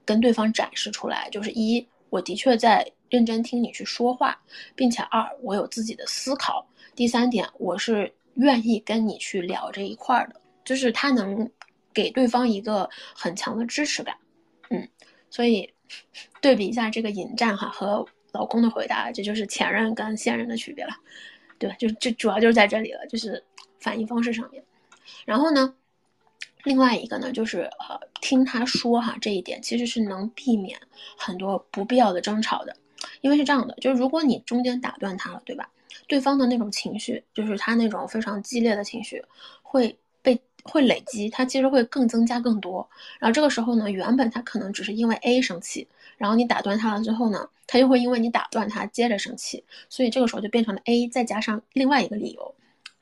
跟对方展示出来，就是一，我的确在认真听你去说话，并且二，我有自己的思考。第三点，我是。愿意跟你去聊这一块的，就是他能给对方一个很强的支持感，嗯，所以对比一下这个引战哈和老公的回答，这就是前任跟现任的区别了，对吧？就就主要就是在这里了，就是反应方式上面。然后呢，另外一个呢，就是呃听他说哈这一点其实是能避免很多不必要的争吵的，因为是这样的，就是如果你中间打断他了，对吧？对方的那种情绪，就是他那种非常激烈的情绪，会被会累积，他其实会更增加更多。然后这个时候呢，原本他可能只是因为 A 生气，然后你打断他了之后呢，他又会因为你打断他接着生气，所以这个时候就变成了 A 再加上另外一个理由。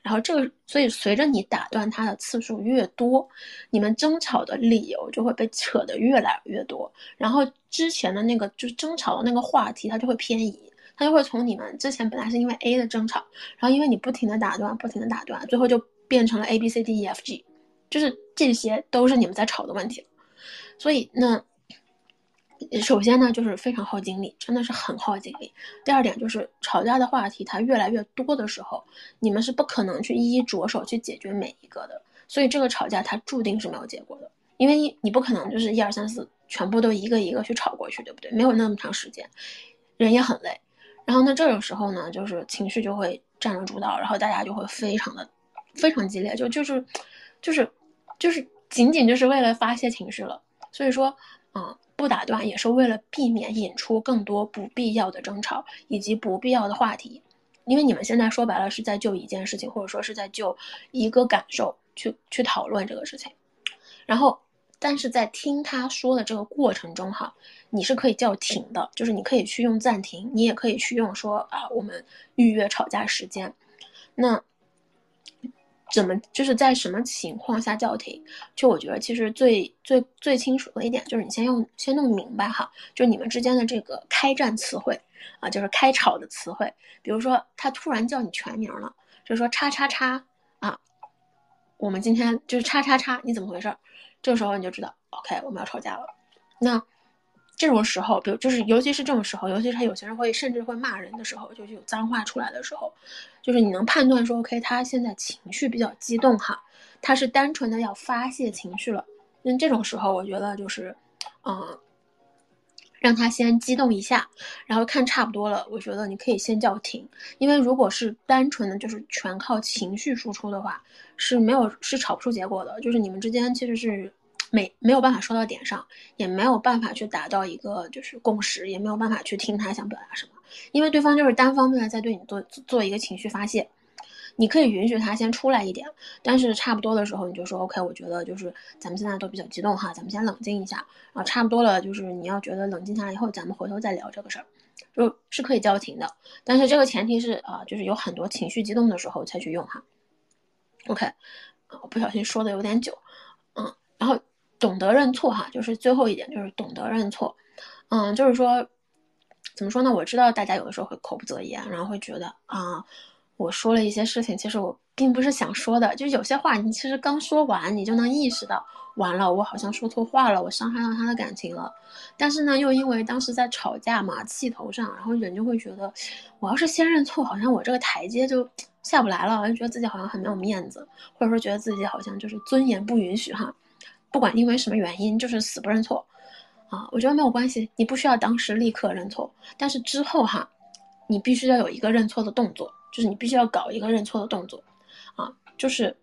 然后这个，所以随着你打断他的次数越多，你们争吵的理由就会被扯得越来越多，然后之前的那个就是争吵的那个话题，它就会偏移。他就会从你们之前本来是因为 A 的争吵，然后因为你不停的打断，不停的打断，最后就变成了 A B C D E F G，就是这些都是你们在吵的问题。所以那首先呢，就是非常耗精力，真的是很耗精力。第二点就是吵架的话题它越来越多的时候，你们是不可能去一一着手去解决每一个的，所以这个吵架它注定是没有结果的，因为你不可能就是一二三四全部都一个一个去吵过去，对不对？没有那么长时间，人也很累。然后呢，这种时候呢，就是情绪就会占了主导，然后大家就会非常的非常激烈，就就是就是就是仅仅就是为了发泄情绪了。所以说，嗯，不打断也是为了避免引出更多不必要的争吵以及不必要的话题，因为你们现在说白了是在就一件事情，或者说是在就一个感受去去讨论这个事情，然后。但是在听他说的这个过程中，哈，你是可以叫停的，就是你可以去用暂停，你也可以去用说啊，我们预约吵架时间。那怎么就是在什么情况下叫停？就我觉得其实最最最清楚的一点就是你先用先弄明白哈，就你们之间的这个开战词汇啊，就是开吵的词汇。比如说他突然叫你全名了，就是说叉叉叉啊，我们今天就是叉叉叉，你怎么回事？这个时候你就知道，OK，我们要吵架了。那这种时候，比如就是，尤其是这种时候，尤其是他有些人会甚至会骂人的时候，就是有脏话出来的时候，就是你能判断说，OK，他现在情绪比较激动哈，他是单纯的要发泄情绪了。那这种时候，我觉得就是，嗯，让他先激动一下，然后看差不多了，我觉得你可以先叫停，因为如果是单纯的就是全靠情绪输出的话，是没有是吵不出结果的，就是你们之间其实是。没没有办法说到点上，也没有办法去达到一个就是共识，也没有办法去听他想表达什么，因为对方就是单方面的在对你做做一个情绪发泄。你可以允许他先出来一点，但是差不多的时候你就说 OK，我觉得就是咱们现在都比较激动哈，咱们先冷静一下，然后差不多了，就是你要觉得冷静下来以后，咱们回头再聊这个事儿，就是可以叫停的，但是这个前提是啊，就是有很多情绪激动的时候才去用哈。OK，我不小心说的有点久，嗯，然后。懂得认错哈，就是最后一点，就是懂得认错。嗯，就是说，怎么说呢？我知道大家有的时候会口不择言，然后会觉得啊，我说了一些事情，其实我并不是想说的。就有些话，你其实刚说完，你就能意识到，完了，我好像说错话了，我伤害到他的感情了。但是呢，又因为当时在吵架嘛，气头上，然后人就会觉得，我要是先认错，好像我这个台阶就下不来了，就觉得自己好像很没有面子，或者说觉得自己好像就是尊严不允许哈。不管因为什么原因，就是死不认错，啊，我觉得没有关系，你不需要当时立刻认错，但是之后哈，你必须要有一个认错的动作，就是你必须要搞一个认错的动作，啊，就是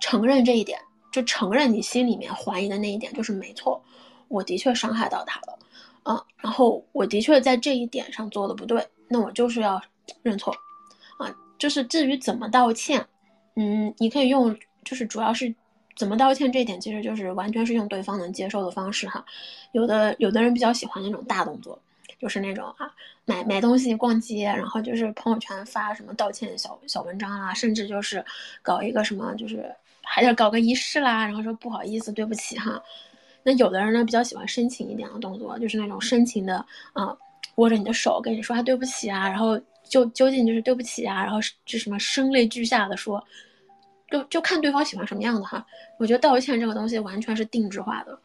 承认这一点，就承认你心里面怀疑的那一点就是没错，我的确伤害到他了，啊，然后我的确在这一点上做的不对，那我就是要认错，啊，就是至于怎么道歉，嗯，你可以用，就是主要是。怎么道歉？这一点其实就是完全是用对方能接受的方式哈。有的有的人比较喜欢那种大动作，就是那种啊买买东西、逛街，然后就是朋友圈发什么道歉小小文章啦，甚至就是搞一个什么，就是还得搞个仪式啦，然后说不好意思、对不起哈。那有的人呢比较喜欢深情一点的动作，就是那种深情的啊，握着你的手跟你说啊对不起啊，然后就究竟就是对不起啊，然后就什么声泪俱下的说。就就看对方喜欢什么样的哈，我觉得道歉这个东西完全是定制化的，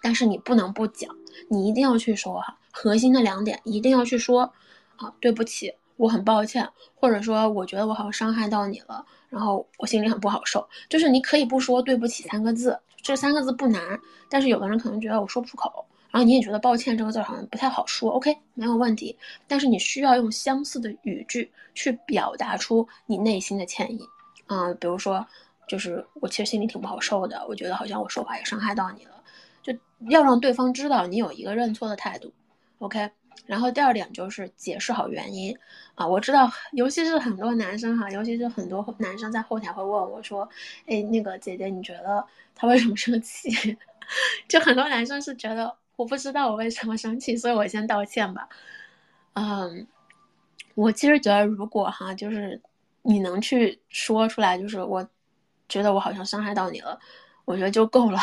但是你不能不讲，你一定要去说哈，核心的两点一定要去说，啊，对不起，我很抱歉，或者说我觉得我好像伤害到你了，然后我心里很不好受，就是你可以不说对不起三个字，这三个字不难，但是有的人可能觉得我说不出口，然后你也觉得抱歉这个字好像不太好说，OK，没有问题，但是你需要用相似的语句去表达出你内心的歉意。嗯，比如说，就是我其实心里挺不好受的，我觉得好像我说话也伤害到你了，就要让对方知道你有一个认错的态度，OK。然后第二点就是解释好原因啊，我知道，尤其是很多男生哈，尤其是很多男生在后台会问我说，哎，那个姐姐，你觉得他为什么生气？[LAUGHS] 就很多男生是觉得我不知道我为什么生气，所以我先道歉吧。嗯，我其实觉得如果哈，就是。你能去说出来，就是我觉得我好像伤害到你了，我觉得就够了，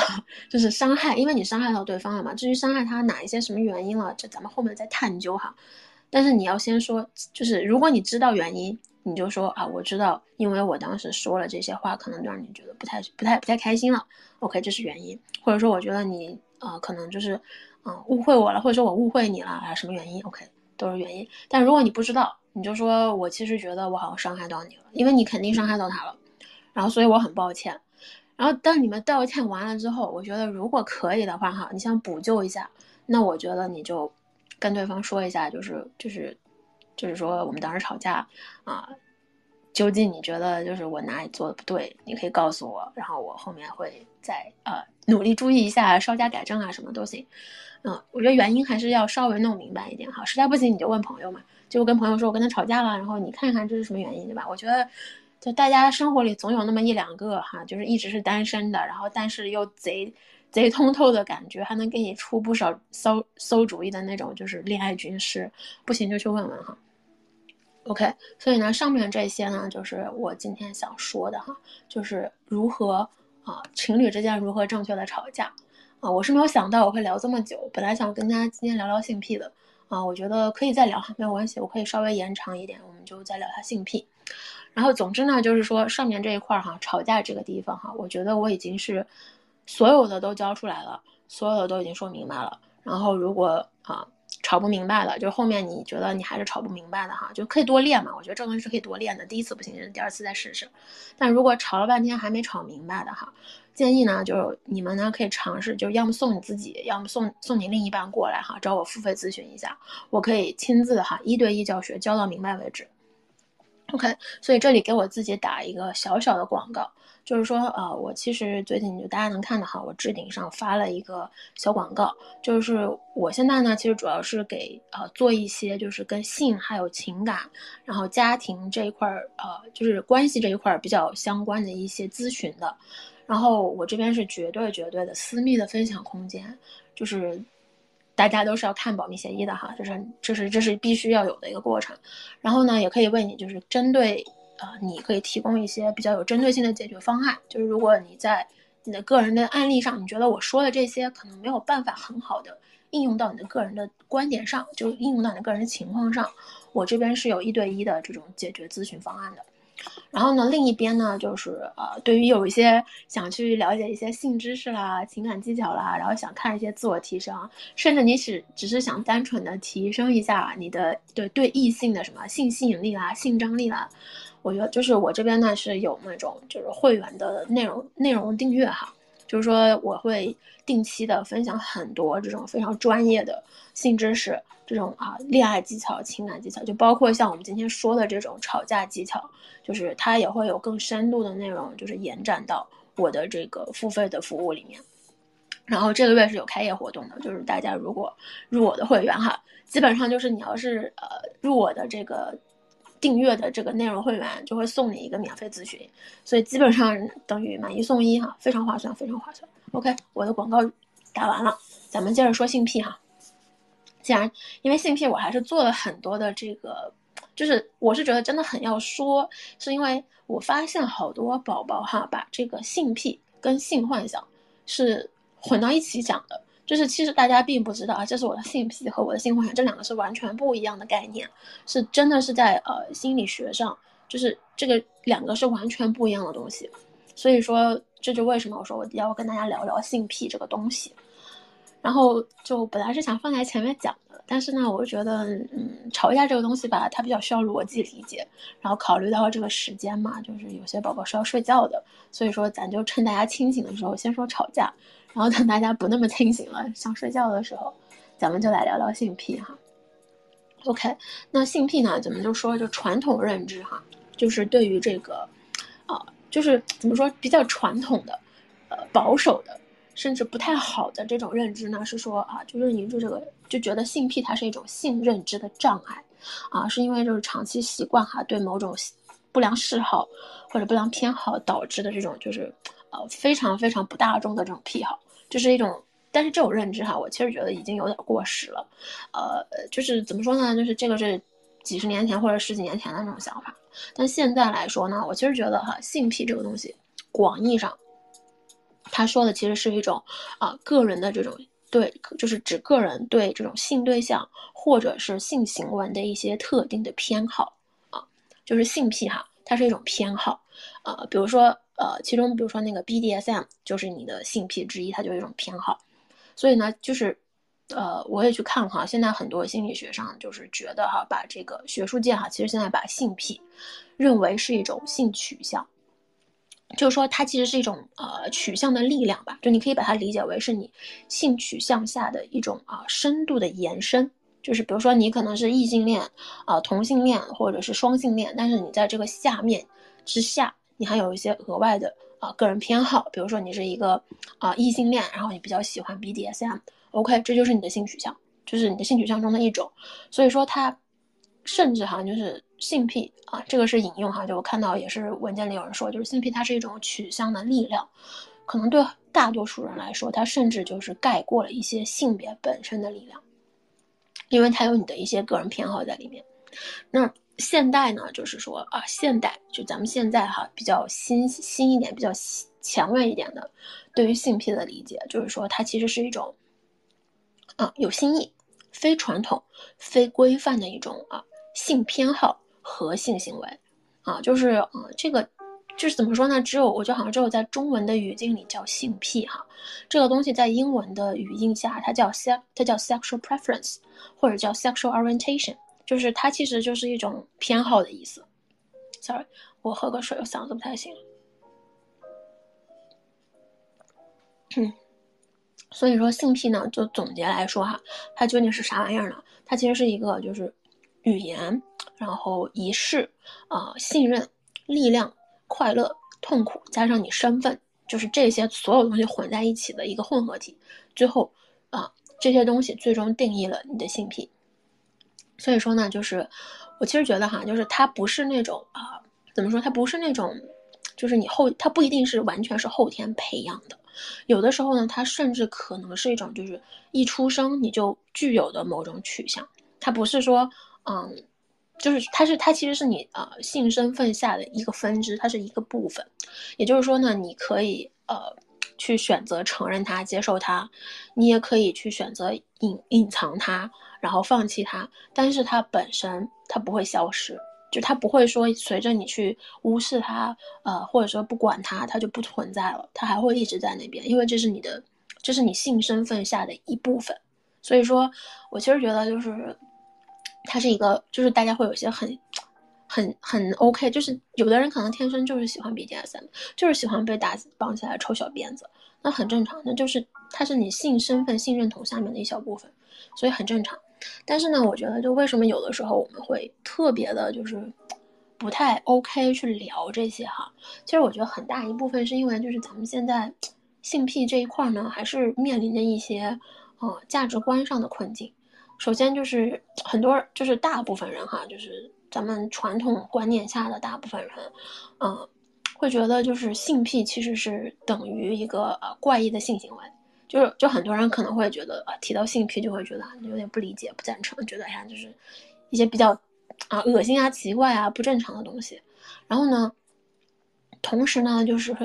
就是伤害，因为你伤害到对方了嘛。至于伤害他哪一些什么原因了，这咱们后面再探究哈。但是你要先说，就是如果你知道原因，你就说啊，我知道，因为我当时说了这些话，可能让你觉得不太、不太、不太开心了。OK，这是原因，或者说我觉得你啊，可能就是嗯误会我了，或者说我误会你了啊，什么原因？OK，都是原因。但如果你不知道，你就说，我其实觉得我好像伤害到你了，因为你肯定伤害到他了，然后所以我很抱歉。然后当你们道歉完了之后，我觉得如果可以的话，哈，你想补救一下，那我觉得你就跟对方说一下，就是就是就是说我们当时吵架啊，究竟你觉得就是我哪里做的不对，你可以告诉我，然后我后面会再呃努力注意一下，稍加改正啊，什么都行。嗯，我觉得原因还是要稍微弄明白一点哈，实在不行你就问朋友嘛，就跟朋友说我跟他吵架了，然后你看看这是什么原因，对吧？我觉得就大家生活里总有那么一两个哈，就是一直是单身的，然后但是又贼贼通透的感觉，还能给你出不少馊馊主意的那种，就是恋爱军师，不行就去问问哈。OK，所以呢，上面这些呢，就是我今天想说的哈，就是如何啊，情侣之间如何正确的吵架。啊，我是没有想到我会聊这么久，本来想跟大家今天聊聊性癖的，啊，我觉得可以再聊哈，没有关系，我可以稍微延长一点，我们就再聊下性癖。然后总之呢，就是说上面这一块哈，吵架这个地方哈，我觉得我已经是所有的都教出来了，所有的都已经说明白了。然后如果啊。吵不明白了，就后面你觉得你还是吵不明白的哈，就可以多练嘛。我觉得这东西是可以多练的，第一次不行，第二次再试试。但如果吵了半天还没吵明白的哈，建议呢，就是你们呢可以尝试，就要么送你自己，要么送送你另一半过来哈，找我付费咨询一下，我可以亲自哈一对一教学，教到明白为止。OK，所以这里给我自己打一个小小的广告。就是说，呃，我其实最近就大家能看到哈，我置顶上发了一个小广告，就是我现在呢，其实主要是给呃做一些就是跟性还有情感，然后家庭这一块儿，呃，就是关系这一块儿比较相关的一些咨询的，然后我这边是绝对绝对的私密的分享空间，就是大家都是要看保密协议的哈，这是这是这是必须要有的一个过程，然后呢，也可以为你就是针对。呃，你可以提供一些比较有针对性的解决方案。就是如果你在你的个人的案例上，你觉得我说的这些可能没有办法很好的应用到你的个人的观点上，就应用到你的个人情况上，我这边是有一对一的这种解决咨询方案的。然后呢，另一边呢，就是呃，对于有一些想去了解一些性知识啦、情感技巧啦，然后想看一些自我提升，甚至你只只是想单纯的提升一下你的对对异性的什么性吸引力啦、性张力啦。我觉得就是我这边呢是有那种就是会员的内容内容订阅哈，就是说我会定期的分享很多这种非常专业的性知识，这种啊恋爱技巧、情感技巧，就包括像我们今天说的这种吵架技巧，就是它也会有更深度的内容，就是延展到我的这个付费的服务里面。然后这个月是有开业活动的，就是大家如果入我的会员哈，基本上就是你要是呃入我的这个。订阅的这个内容会员就会送你一个免费咨询，所以基本上等于买一送一哈，非常划算，非常划算。OK，我的广告打完了，咱们接着说性癖哈。既然因为性癖，我还是做了很多的这个，就是我是觉得真的很要说，是因为我发现好多宝宝哈，把这个性癖跟性幻想是混到一起讲的。就是其实大家并不知道啊，这是我的性癖和我的性幻想这两个是完全不一样的概念，是真的是在呃心理学上，就是这个两个是完全不一样的东西。所以说这就为什么我说我要跟大家聊聊性癖这个东西。然后就本来是想放在前面讲的，但是呢，我觉得嗯吵架这个东西吧，它比较需要逻辑理解，然后考虑到这个时间嘛，就是有些宝宝是要睡觉的，所以说咱就趁大家清醒的时候先说吵架。然后等大家不那么清醒了，想睡觉的时候，咱们就来聊聊性癖哈。OK，那性癖呢，咱们就说就传统认知哈，就是对于这个，啊，就是怎么说比较传统的，呃，保守的，甚至不太好的这种认知呢，是说啊，就是你就这个就觉得性癖它是一种性认知的障碍，啊，是因为就是长期习惯哈，对某种不良嗜好或者不良偏好导致的这种就是呃非常非常不大众的这种癖好。就是一种，但是这种认知哈，我其实觉得已经有点过时了，呃，就是怎么说呢？就是这个是几十年前或者十几年前的那种想法，但现在来说呢，我其实觉得哈，性癖这个东西，广义上，他说的其实是一种啊个人的这种对，就是指个人对这种性对象或者是性行为的一些特定的偏好啊，就是性癖哈，它是一种偏好，呃，比如说。呃，其中比如说那个 BDSM 就是你的性癖之一，它就是一种偏好。所以呢，就是，呃，我也去看哈，现在很多心理学上就是觉得哈，把这个学术界哈，其实现在把性癖认为是一种性取向，就是说它其实是一种呃取向的力量吧，就你可以把它理解为是你性取向下的一种啊深度的延伸。就是比如说你可能是异性恋啊、同性恋或者是双性恋，但是你在这个下面之下，你还有一些额外的啊个人偏好，比如说你是一个啊异性恋，然后你比较喜欢 BDSM，OK，这就是你的性取向，就是你的性取向中的一种。所以说它甚至哈就是性癖啊，这个是引用哈，就我看到也是文件里有人说，就是性癖它是一种取向的力量，可能对大多数人来说，它甚至就是盖过了一些性别本身的力量。因为它有你的一些个人偏好在里面，那现代呢，就是说啊，现代就咱们现在哈比较新新一点、比较前卫一点的，对于性癖的理解，就是说它其实是一种啊有新意、非传统、非规范的一种啊性偏好和性行为啊，就是啊这个。就是怎么说呢？只有我觉得好像只有在中文的语境里叫性癖哈，这个东西在英文的语境下，它叫 se 它叫 sexual preference，或者叫 sexual orientation，就是它其实就是一种偏好的意思。Sorry，我喝个水，我嗓子不太行。嗯，[COUGHS] 所以说性癖呢，就总结来说哈，它究竟是啥玩意儿呢？它其实是一个就是语言，然后仪式啊，信任，力量。快乐、痛苦加上你身份，就是这些所有东西混在一起的一个混合体。最后，啊，这些东西最终定义了你的性癖。所以说呢，就是我其实觉得哈，就是它不是那种啊，怎么说？它不是那种，就是你后，它不一定是完全是后天培养的。有的时候呢，它甚至可能是一种，就是一出生你就具有的某种取向。它不是说，嗯。就是它是它其实是你啊性身份下的一个分支，它是一个部分。也就是说呢，你可以呃去选择承认它、接受它，你也可以去选择隐隐藏它，然后放弃它。但是它本身它不会消失，就它不会说随着你去无视它，呃或者说不管它，它就不存在了。它还会一直在那边，因为这是你的，这是你性身份下的一部分。所以说我其实觉得就是。它是一个，就是大家会有些很、很、很 OK，就是有的人可能天生就是喜欢 BDSM，就是喜欢被打绑起来抽小辫子，那很正常，那就是它是你性身份、性认同下面的一小部分，所以很正常。但是呢，我觉得就为什么有的时候我们会特别的，就是不太 OK 去聊这些哈？其实我觉得很大一部分是因为就是咱们现在性癖这一块呢，还是面临着一些呃价值观上的困境。首先就是很多，就是大部分人哈，就是咱们传统观念下的大部分人，嗯，会觉得就是性癖其实是等于一个呃怪异的性行为，就是就很多人可能会觉得啊提到性癖就会觉得有点不理解、不赞成，觉得呀就是一些比较啊恶心啊、奇怪啊、不正常的东西。然后呢，同时呢就是。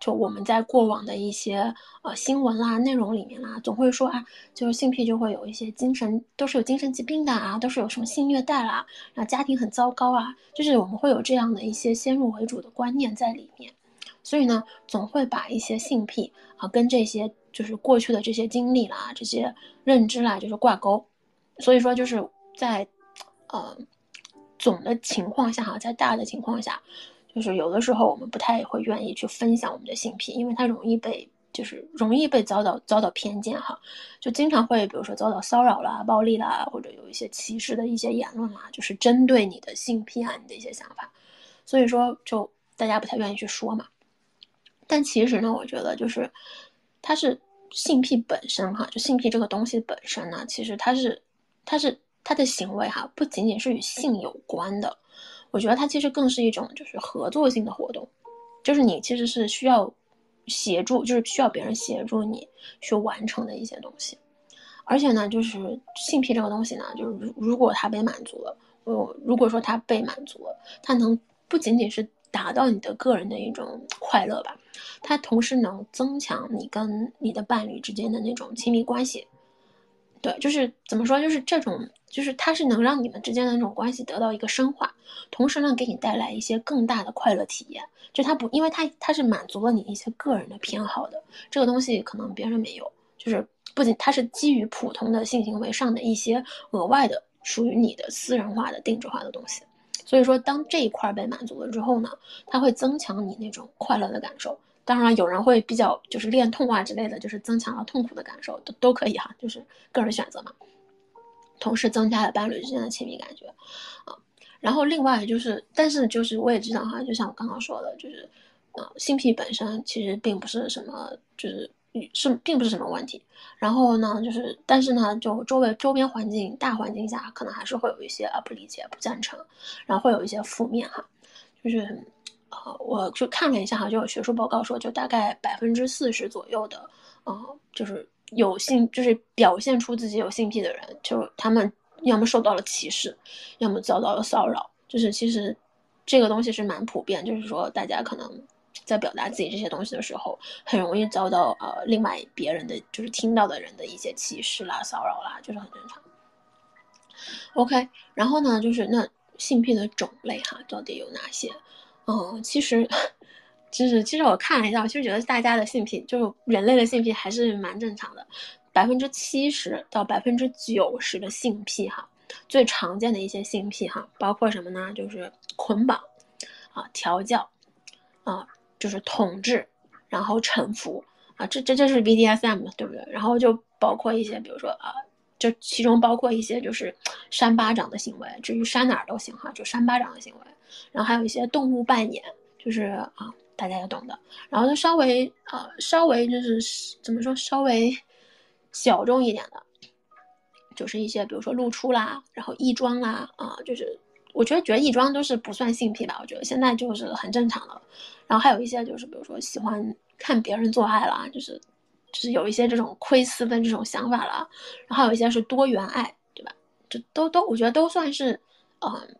就我们在过往的一些呃新闻啦、内容里面啦，总会说啊，就是性癖就会有一些精神，都是有精神疾病的啊，都是有什么性虐待啦，然后家庭很糟糕啊，就是我们会有这样的一些先入为主的观念在里面，所以呢，总会把一些性癖啊跟这些就是过去的这些经历啦、这些认知啦，就是挂钩，所以说就是在呃总的情况下哈，在大的情况下。就是有的时候我们不太会愿意去分享我们的性癖，因为它容易被就是容易被遭到遭到偏见哈，就经常会比如说遭到骚扰啦、暴力啦，或者有一些歧视的一些言论啦，就是针对你的性癖啊、你的一些想法，所以说就大家不太愿意去说嘛。但其实呢，我觉得就是它是性癖本身哈，就性癖这个东西本身呢，其实它是它是它的行为哈，不仅仅是与性有关的。我觉得它其实更是一种就是合作性的活动，就是你其实是需要协助，就是需要别人协助你去完成的一些东西。而且呢，就是性癖这个东西呢，就是如如果它被满足了，我如果说它被满足了，它能不仅仅是达到你的个人的一种快乐吧，它同时能增强你跟你的伴侣之间的那种亲密关系。对，就是怎么说，就是这种，就是它是能让你们之间的那种关系得到一个深化，同时呢，给你带来一些更大的快乐体验。就它不，因为它它是满足了你一些个人的偏好的，这个东西可能别人没有，就是不仅它是基于普通的性行为上的一些额外的属于你的私人化的定制化的东西。所以说，当这一块被满足了之后呢，它会增强你那种快乐的感受。当然，有人会比较就是恋痛啊之类的，就是增强了痛苦的感受，都都可以哈，就是个人选择嘛。同时增加了伴侣之间的亲密感觉，啊，然后另外就是，但是就是我也知道哈，就像我刚刚说的，就是，啊，性癖本身其实并不是什么，就是是并不是什么问题。然后呢，就是，但是呢，就周围周边环境大环境下，可能还是会有一些啊不理解、不赞成，然后会有一些负面哈，就是，啊，我去看了一下哈，就有学术报告说，就大概百分之四十左右的，啊，就是。有性就是表现出自己有性癖的人，就他们要么受到了歧视，要么遭到了骚扰。就是其实这个东西是蛮普遍，就是说大家可能在表达自己这些东西的时候，很容易遭到呃另外别人的就是听到的人的一些歧视啦、骚扰啦，就是很正常。OK，然后呢，就是那性癖的种类哈，到底有哪些？嗯，其实。就是其实我看了一下，我其实觉得大家的性癖，就人类的性癖还是蛮正常的，百分之七十到百分之九十的性癖哈，最常见的一些性癖哈，包括什么呢？就是捆绑，啊，调教，啊，就是统治，然后臣服，啊，这这这是 BDSM 对不对？然后就包括一些，比如说啊，就其中包括一些就是扇巴掌的行为，至于扇哪儿都行哈，就扇巴掌的行为，然后还有一些动物扮演，就是啊。大家也懂的，然后就稍微呃稍微就是怎么说稍微小众一点的，就是一些比如说露出啦，然后异装啦啊，就是我觉得觉得异装都是不算性癖吧，我觉得现在就是很正常的。然后还有一些就是比如说喜欢看别人做爱啦，就是就是有一些这种窥私的这种想法啦。然后还有一些是多元爱，对吧？这都都我觉得都算是嗯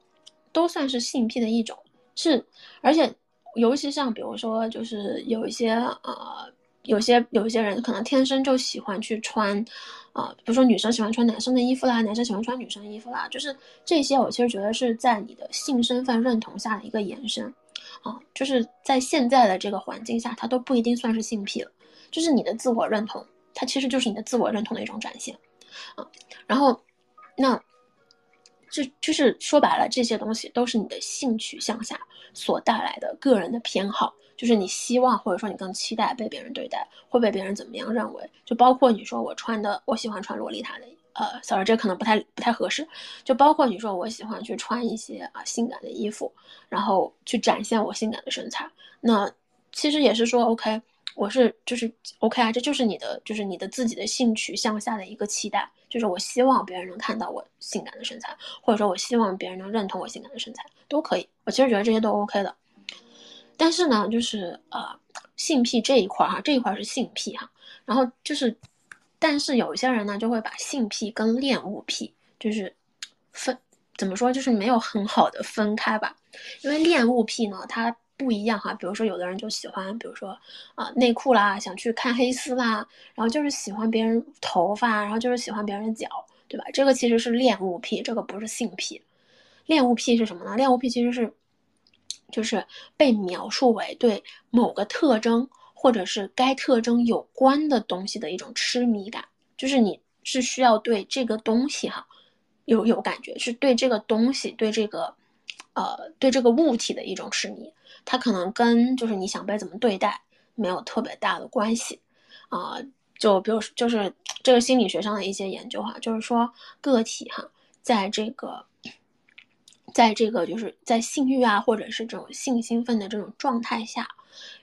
都算是性癖的一种，是而且。尤其像比如说，就是有一些呃，有些有一些人可能天生就喜欢去穿，啊，比如说女生喜欢穿男生的衣服啦，男生喜欢穿女生衣服啦，就是这些，我其实觉得是在你的性身份认同下的一个延伸，啊，就是在现在的这个环境下，它都不一定算是性癖了，就是你的自我认同，它其实就是你的自我认同的一种展现，啊，然后那。就就是说白了，这些东西都是你的性取向下所带来的个人的偏好，就是你希望或者说你更期待被别人对待，会被别人怎么样认为？就包括你说我穿的，我喜欢穿洛丽塔的，呃，sorry，这可能不太不太合适。就包括你说我喜欢去穿一些啊性感的衣服，然后去展现我性感的身材，那其实也是说 OK。我是就是 OK 啊，这就是你的就是你的自己的性取向下的一个期待，就是我希望别人能看到我性感的身材，或者说我希望别人能认同我性感的身材都可以。我其实觉得这些都 OK 的。但是呢，就是呃性癖这一块哈，这一块是性癖哈，然后就是，但是有一些人呢就会把性癖跟恋物癖就是分怎么说，就是没有很好的分开吧，因为恋物癖呢它。不一样哈，比如说有的人就喜欢，比如说啊内裤啦，想去看黑丝啦，然后就是喜欢别人头发，然后就是喜欢别人的脚，对吧？这个其实是恋物癖，这个不是性癖。恋物癖是什么呢？恋物癖其实是，就是被描述为对某个特征或者是该特征有关的东西的一种痴迷感，就是你是需要对这个东西哈有有感觉，是对这个东西对这个呃对这个物体的一种痴迷。它可能跟就是你想被怎么对待没有特别大的关系，啊，就比如就是这个心理学上的一些研究哈，就是说个体哈，在这个，在这个就是在性欲啊或者是这种性兴奋的这种状态下，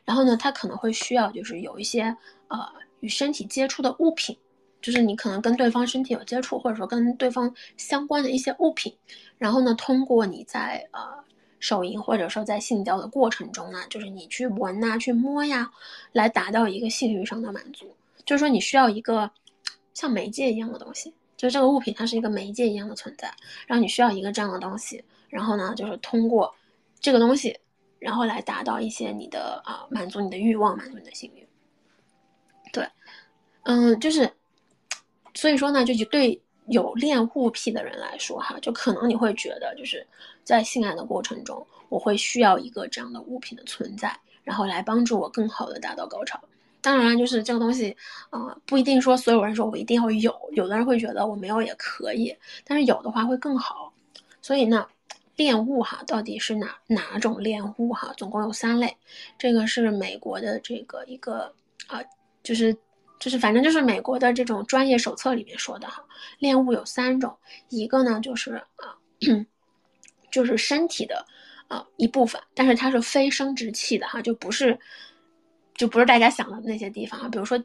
然后呢，他可能会需要就是有一些呃与身体接触的物品，就是你可能跟对方身体有接触，或者说跟对方相关的一些物品，然后呢，通过你在呃。手淫或者说在性交的过程中呢，就是你去闻呐、去摸呀，来达到一个性欲上的满足。就是说你需要一个像媒介一样的东西，就这个物品它是一个媒介一样的存在，然后你需要一个这样的东西，然后呢，就是通过这个东西，然后来达到一些你的啊满足你的欲望、满足你的性欲。对，嗯，就是所以说呢，就就对。有恋物癖的人来说，哈，就可能你会觉得，就是在性爱的过程中，我会需要一个这样的物品的存在，然后来帮助我更好的达到高潮。当然，就是这个东西，啊，不一定说所有人说我一定要有，有的人会觉得我没有也可以，但是有的话会更好。所以呢，恋物哈，到底是哪哪种恋物哈？总共有三类，这个是美国的这个一个啊，就是就是反正就是美国的这种专业手册里面说的哈，恋物有三种，一个呢就是啊，就是身体的啊一部分，但是它是非生殖器的哈，就不是就不是大家想的那些地方啊，比如说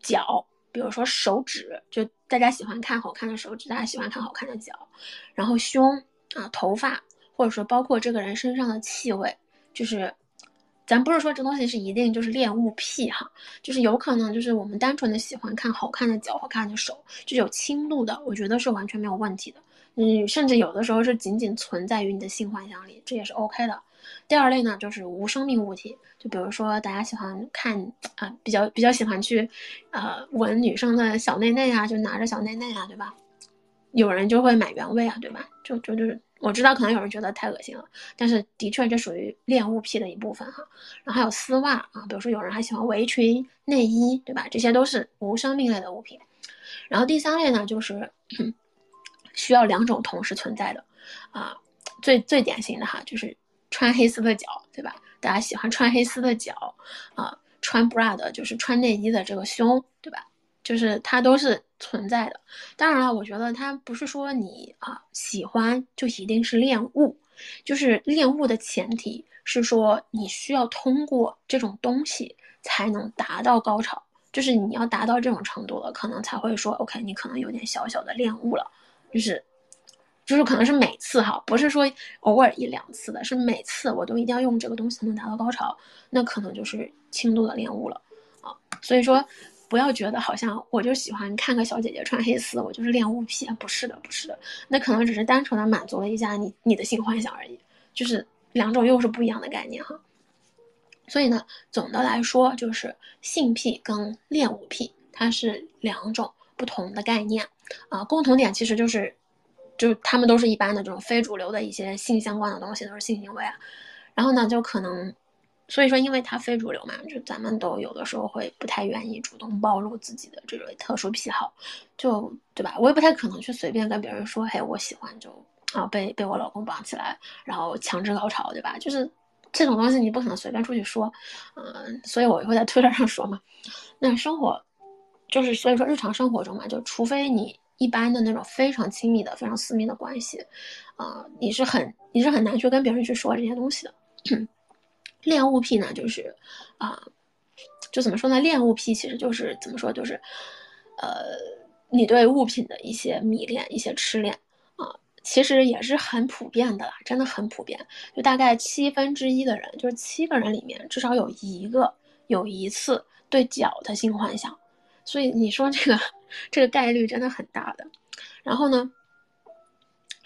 脚，比如说手指，就大家喜欢看好看的手指，大家喜欢看好看的脚，然后胸啊，头发，或者说包括这个人身上的气味，就是。咱不是说这东西是一定就是恋物癖哈，就是有可能就是我们单纯的喜欢看好看的脚、好看的手，就有轻度的，我觉得是完全没有问题的。嗯，甚至有的时候是仅仅存在于你的性幻想里，这也是 OK 的。第二类呢，就是无生命物体，就比如说大家喜欢看啊，比较比较喜欢去，呃，闻女生的小内内啊，就拿着小内内啊，对吧？有人就会买原味啊，对吧？就就就是。我知道可能有人觉得太恶心了，但是的确这属于恋物癖的一部分哈。然后还有丝袜啊，比如说有人还喜欢围裙、内衣，对吧？这些都是无生命类的物品。然后第三类呢，就是 [CLEARS THROAT] 需要两种同时存在的啊，最最典型的哈，就是穿黑丝的脚，对吧？大家喜欢穿黑丝的脚啊，穿 bra 的就是穿内衣的这个胸，对吧？就是它都是存在的，当然了，我觉得它不是说你啊喜欢就一定是恋物，就是恋物的前提是说你需要通过这种东西才能达到高潮，就是你要达到这种程度了，可能才会说 OK，你可能有点小小的恋物了，就是，就是可能是每次哈，不是说偶尔一两次的，是每次我都一定要用这个东西才能达到高潮，那可能就是轻度的恋物了。啊，所以说。不要觉得好像我就喜欢看个小姐姐穿黑丝，我就是恋物癖，不是的，不是的，那可能只是单纯的满足了一下你你的性幻想而已，就是两种又是不一样的概念哈。所以呢，总的来说就是性癖跟恋物癖它是两种不同的概念啊，共同点其实就是，就是他们都是一般的这种非主流的一些性相关的东西，都是性行为啊，然后呢就可能。所以说，因为它非主流嘛，就咱们都有的时候会不太愿意主动暴露自己的这种特殊癖好，就对吧？我也不太可能去随便跟别人说，嘿，我喜欢就啊被被我老公绑起来，然后强制高潮，对吧？就是这种东西你不可能随便出去说，嗯，所以我会在推特上说嘛。那生活就是所以说日常生活中嘛，就除非你一般的那种非常亲密的、非常私密的关系，啊，你是很你是很难去跟别人去说这些东西的。恋物癖呢，就是，啊，就怎么说呢？恋物癖其实就是怎么说，就是，呃，你对物品的一些迷恋、一些痴恋啊，其实也是很普遍的啦，真的很普遍。就大概七分之一的人，就是七个人里面至少有一个有一次对脚的性幻想，所以你说这个这个概率真的很大的。然后呢，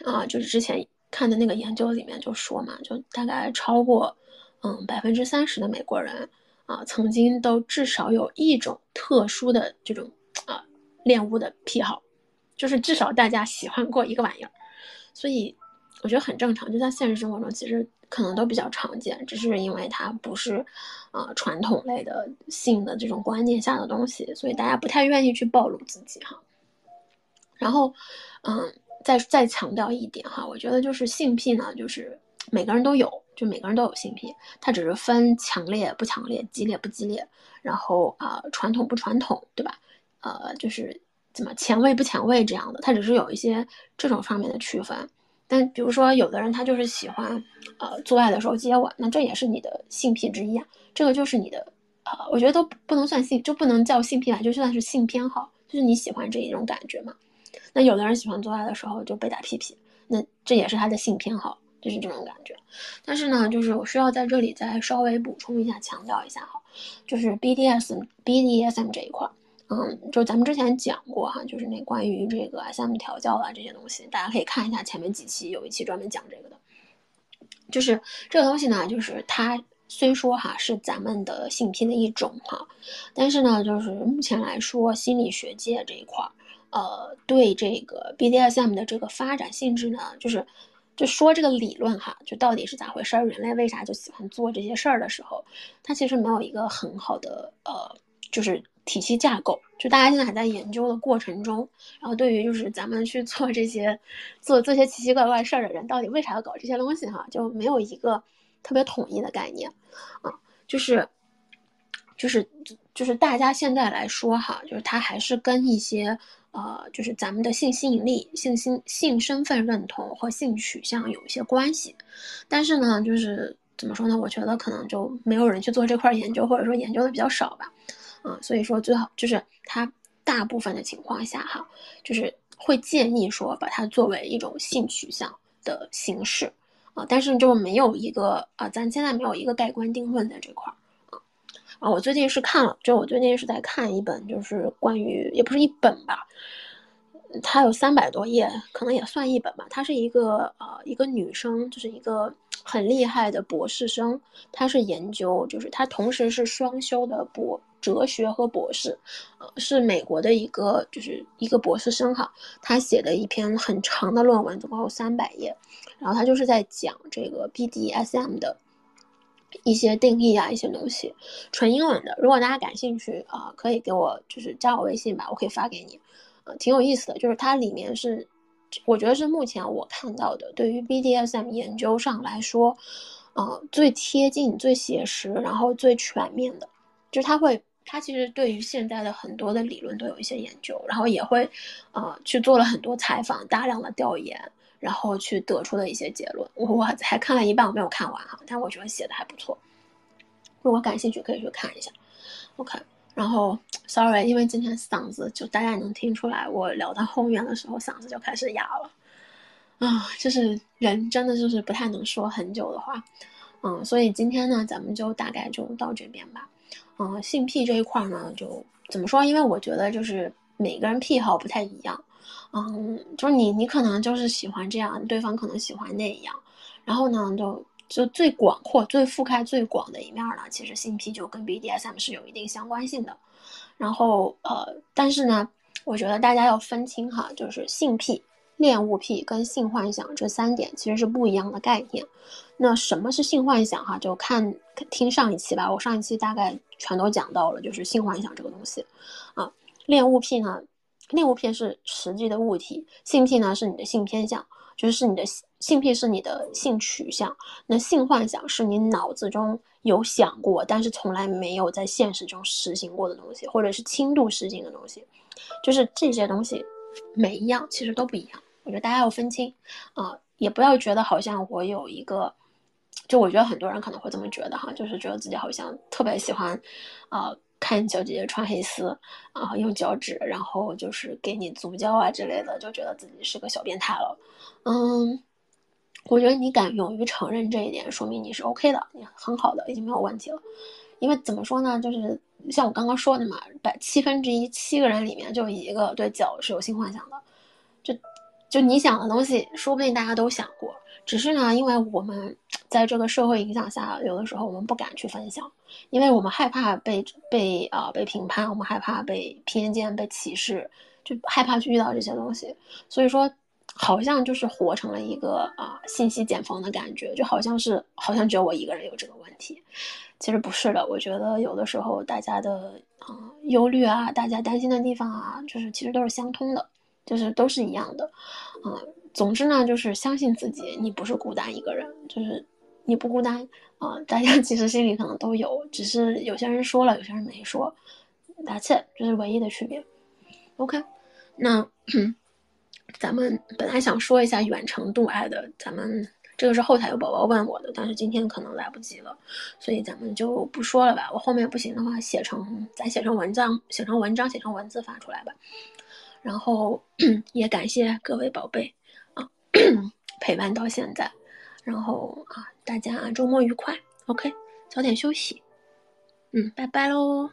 啊，就是之前看的那个研究里面就说嘛，就大概超过。嗯，百分之三十的美国人啊，曾经都至少有一种特殊的这种啊恋物的癖好，就是至少大家喜欢过一个玩意儿，所以我觉得很正常。就在现实生活中，其实可能都比较常见，只是因为它不是啊传统类的性的这种观念下的东西，所以大家不太愿意去暴露自己哈。然后，嗯，再再强调一点哈，我觉得就是性癖呢，就是每个人都有。就每个人都有性癖，它只是分强烈不强烈、激烈不激烈，然后啊传统不传统，对吧？呃，就是怎么前卫不前卫这样的，它只是有一些这种方面的区分。但比如说，有的人他就是喜欢呃做爱的时候接吻，那这也是你的性癖之一啊。这个就是你的呃，我觉得都不能算性，就不能叫性癖吧，就算是性偏好，就是你喜欢这一种感觉嘛。那有的人喜欢做爱的时候就被打屁屁，那这也是他的性偏好。就是这种感觉，但是呢，就是我需要在这里再稍微补充一下，强调一下哈，就是 BDS BDSM 这一块，嗯，就咱们之前讲过哈，就是那关于这个 SM 调教啊这些东西，大家可以看一下前面几期，有一期专门讲这个的。就是这个东西呢，就是它虽说哈是咱们的性癖的一种哈，但是呢，就是目前来说，心理学界这一块，呃，对这个 BDSM 的这个发展性质呢，就是。就说这个理论哈，就到底是咋回事儿？人类为啥就喜欢做这些事儿的时候，它其实没有一个很好的呃，就是体系架构。就大家现在还在研究的过程中。然后对于就是咱们去做这些做这些奇奇怪怪事儿的人，到底为啥要搞这些东西哈，就没有一个特别统一的概念啊。就是就是就是大家现在来说哈，就是它还是跟一些呃，就是咱们的性吸引力、性性性身份认同和性取向有一些关系。但是呢，就是怎么说呢？我觉得可能就没有人去做这块研究，或者说研究的比较少吧。啊，所以说最好就是它大部分的情况下哈，就是会建议说把它作为一种性取向的形式。啊，但是就没有一个啊，咱现在没有一个盖棺定论在这块儿啊！我最近是看了，就我最近是在看一本，就是关于也不是一本吧，它有三百多页，可能也算一本吧。它是一个呃一个女生，就是一个很厉害的博士生，她是研究，就是她同时是双修的博哲学和博士，呃，是美国的一个就是一个博士生哈，他写的一篇很长的论文，总共有三百页。然后他就是在讲这个 BDSM 的一些定义啊，一些东西，纯英文的。如果大家感兴趣啊，可以给我就是加我微信吧，我可以发给你。呃，挺有意思的，就是它里面是，我觉得是目前我看到的对于 BDSM 研究上来说，呃，最贴近、最写实，然后最全面的。就是他会，他其实对于现在的很多的理论都有一些研究，然后也会，呃，去做了很多采访，大量的调研。然后去得出的一些结论，我我还看了一半，我没有看完哈，但我觉得写的还不错。如果感兴趣，可以去看一下。OK，然后 Sorry，因为今天嗓子就大家也能听出来，我聊到后面的时候嗓子就开始哑了。啊，就是人真的就是不太能说很久的话，嗯，所以今天呢，咱们就大概就到这边吧。嗯，性癖这一块呢，就怎么说？因为我觉得就是每个人癖好不太一样。嗯，就是你，你可能就是喜欢这样，对方可能喜欢那样，然后呢，就就最广阔、最覆盖最广的一面呢，其实性癖就跟 BDSM 是有一定相关性的。然后呃，但是呢，我觉得大家要分清哈，就是性癖、恋物癖跟性幻想这三点其实是不一样的概念。那什么是性幻想哈？就看听上一期吧，我上一期大概全都讲到了，就是性幻想这个东西啊，恋物癖呢。内物癖是实际的物体，性癖呢是你的性偏向，就是你的性癖是你的性取向。那性幻想是你脑子中有想过，但是从来没有在现实中实行过的东西，或者是轻度实行的东西。就是这些东西，每一样其实都不一样。我觉得大家要分清啊，也不要觉得好像我有一个，就我觉得很多人可能会这么觉得哈，就是觉得自己好像特别喜欢，啊。看小姐姐穿黑丝，然后用脚趾，然后就是给你足胶啊之类的，就觉得自己是个小变态了。嗯，我觉得你敢勇于承认这一点，说明你是 OK 的，你很好的，已经没有问题了。因为怎么说呢，就是像我刚刚说的嘛，百七分之一七个人里面就一个对脚是有性幻想的，就就你想的东西，说不定大家都想过。只是呢，因为我们在这个社会影响下，有的时候我们不敢去分享，因为我们害怕被被啊被评判，我们害怕被偏见、被歧视，就害怕去遇到这些东西。所以说，好像就是活成了一个啊信息茧房的感觉，就好像是好像只有我一个人有这个问题。其实不是的，我觉得有的时候大家的啊忧虑啊，大家担心的地方啊，就是其实都是相通的，就是都是一样的，啊。总之呢，就是相信自己，你不是孤单一个人，就是你不孤单啊！大家其实心里可能都有，只是有些人说了，有些人没说。打欠这是唯一的区别。OK，那 [CLEARS THROAT] 咱们本来想说一下远程度爱的，咱们这个是后台有宝宝问我的，但是今天可能来不及了，所以咱们就不说了吧。我后面不行的话，写成咱写成文章，写成文章，写成文字发出来吧。然后 [CLEARS THROAT] 也感谢各位宝贝啊。陪伴到现在，然后啊，大家周末愉快，OK，早点休息，嗯，拜拜喽。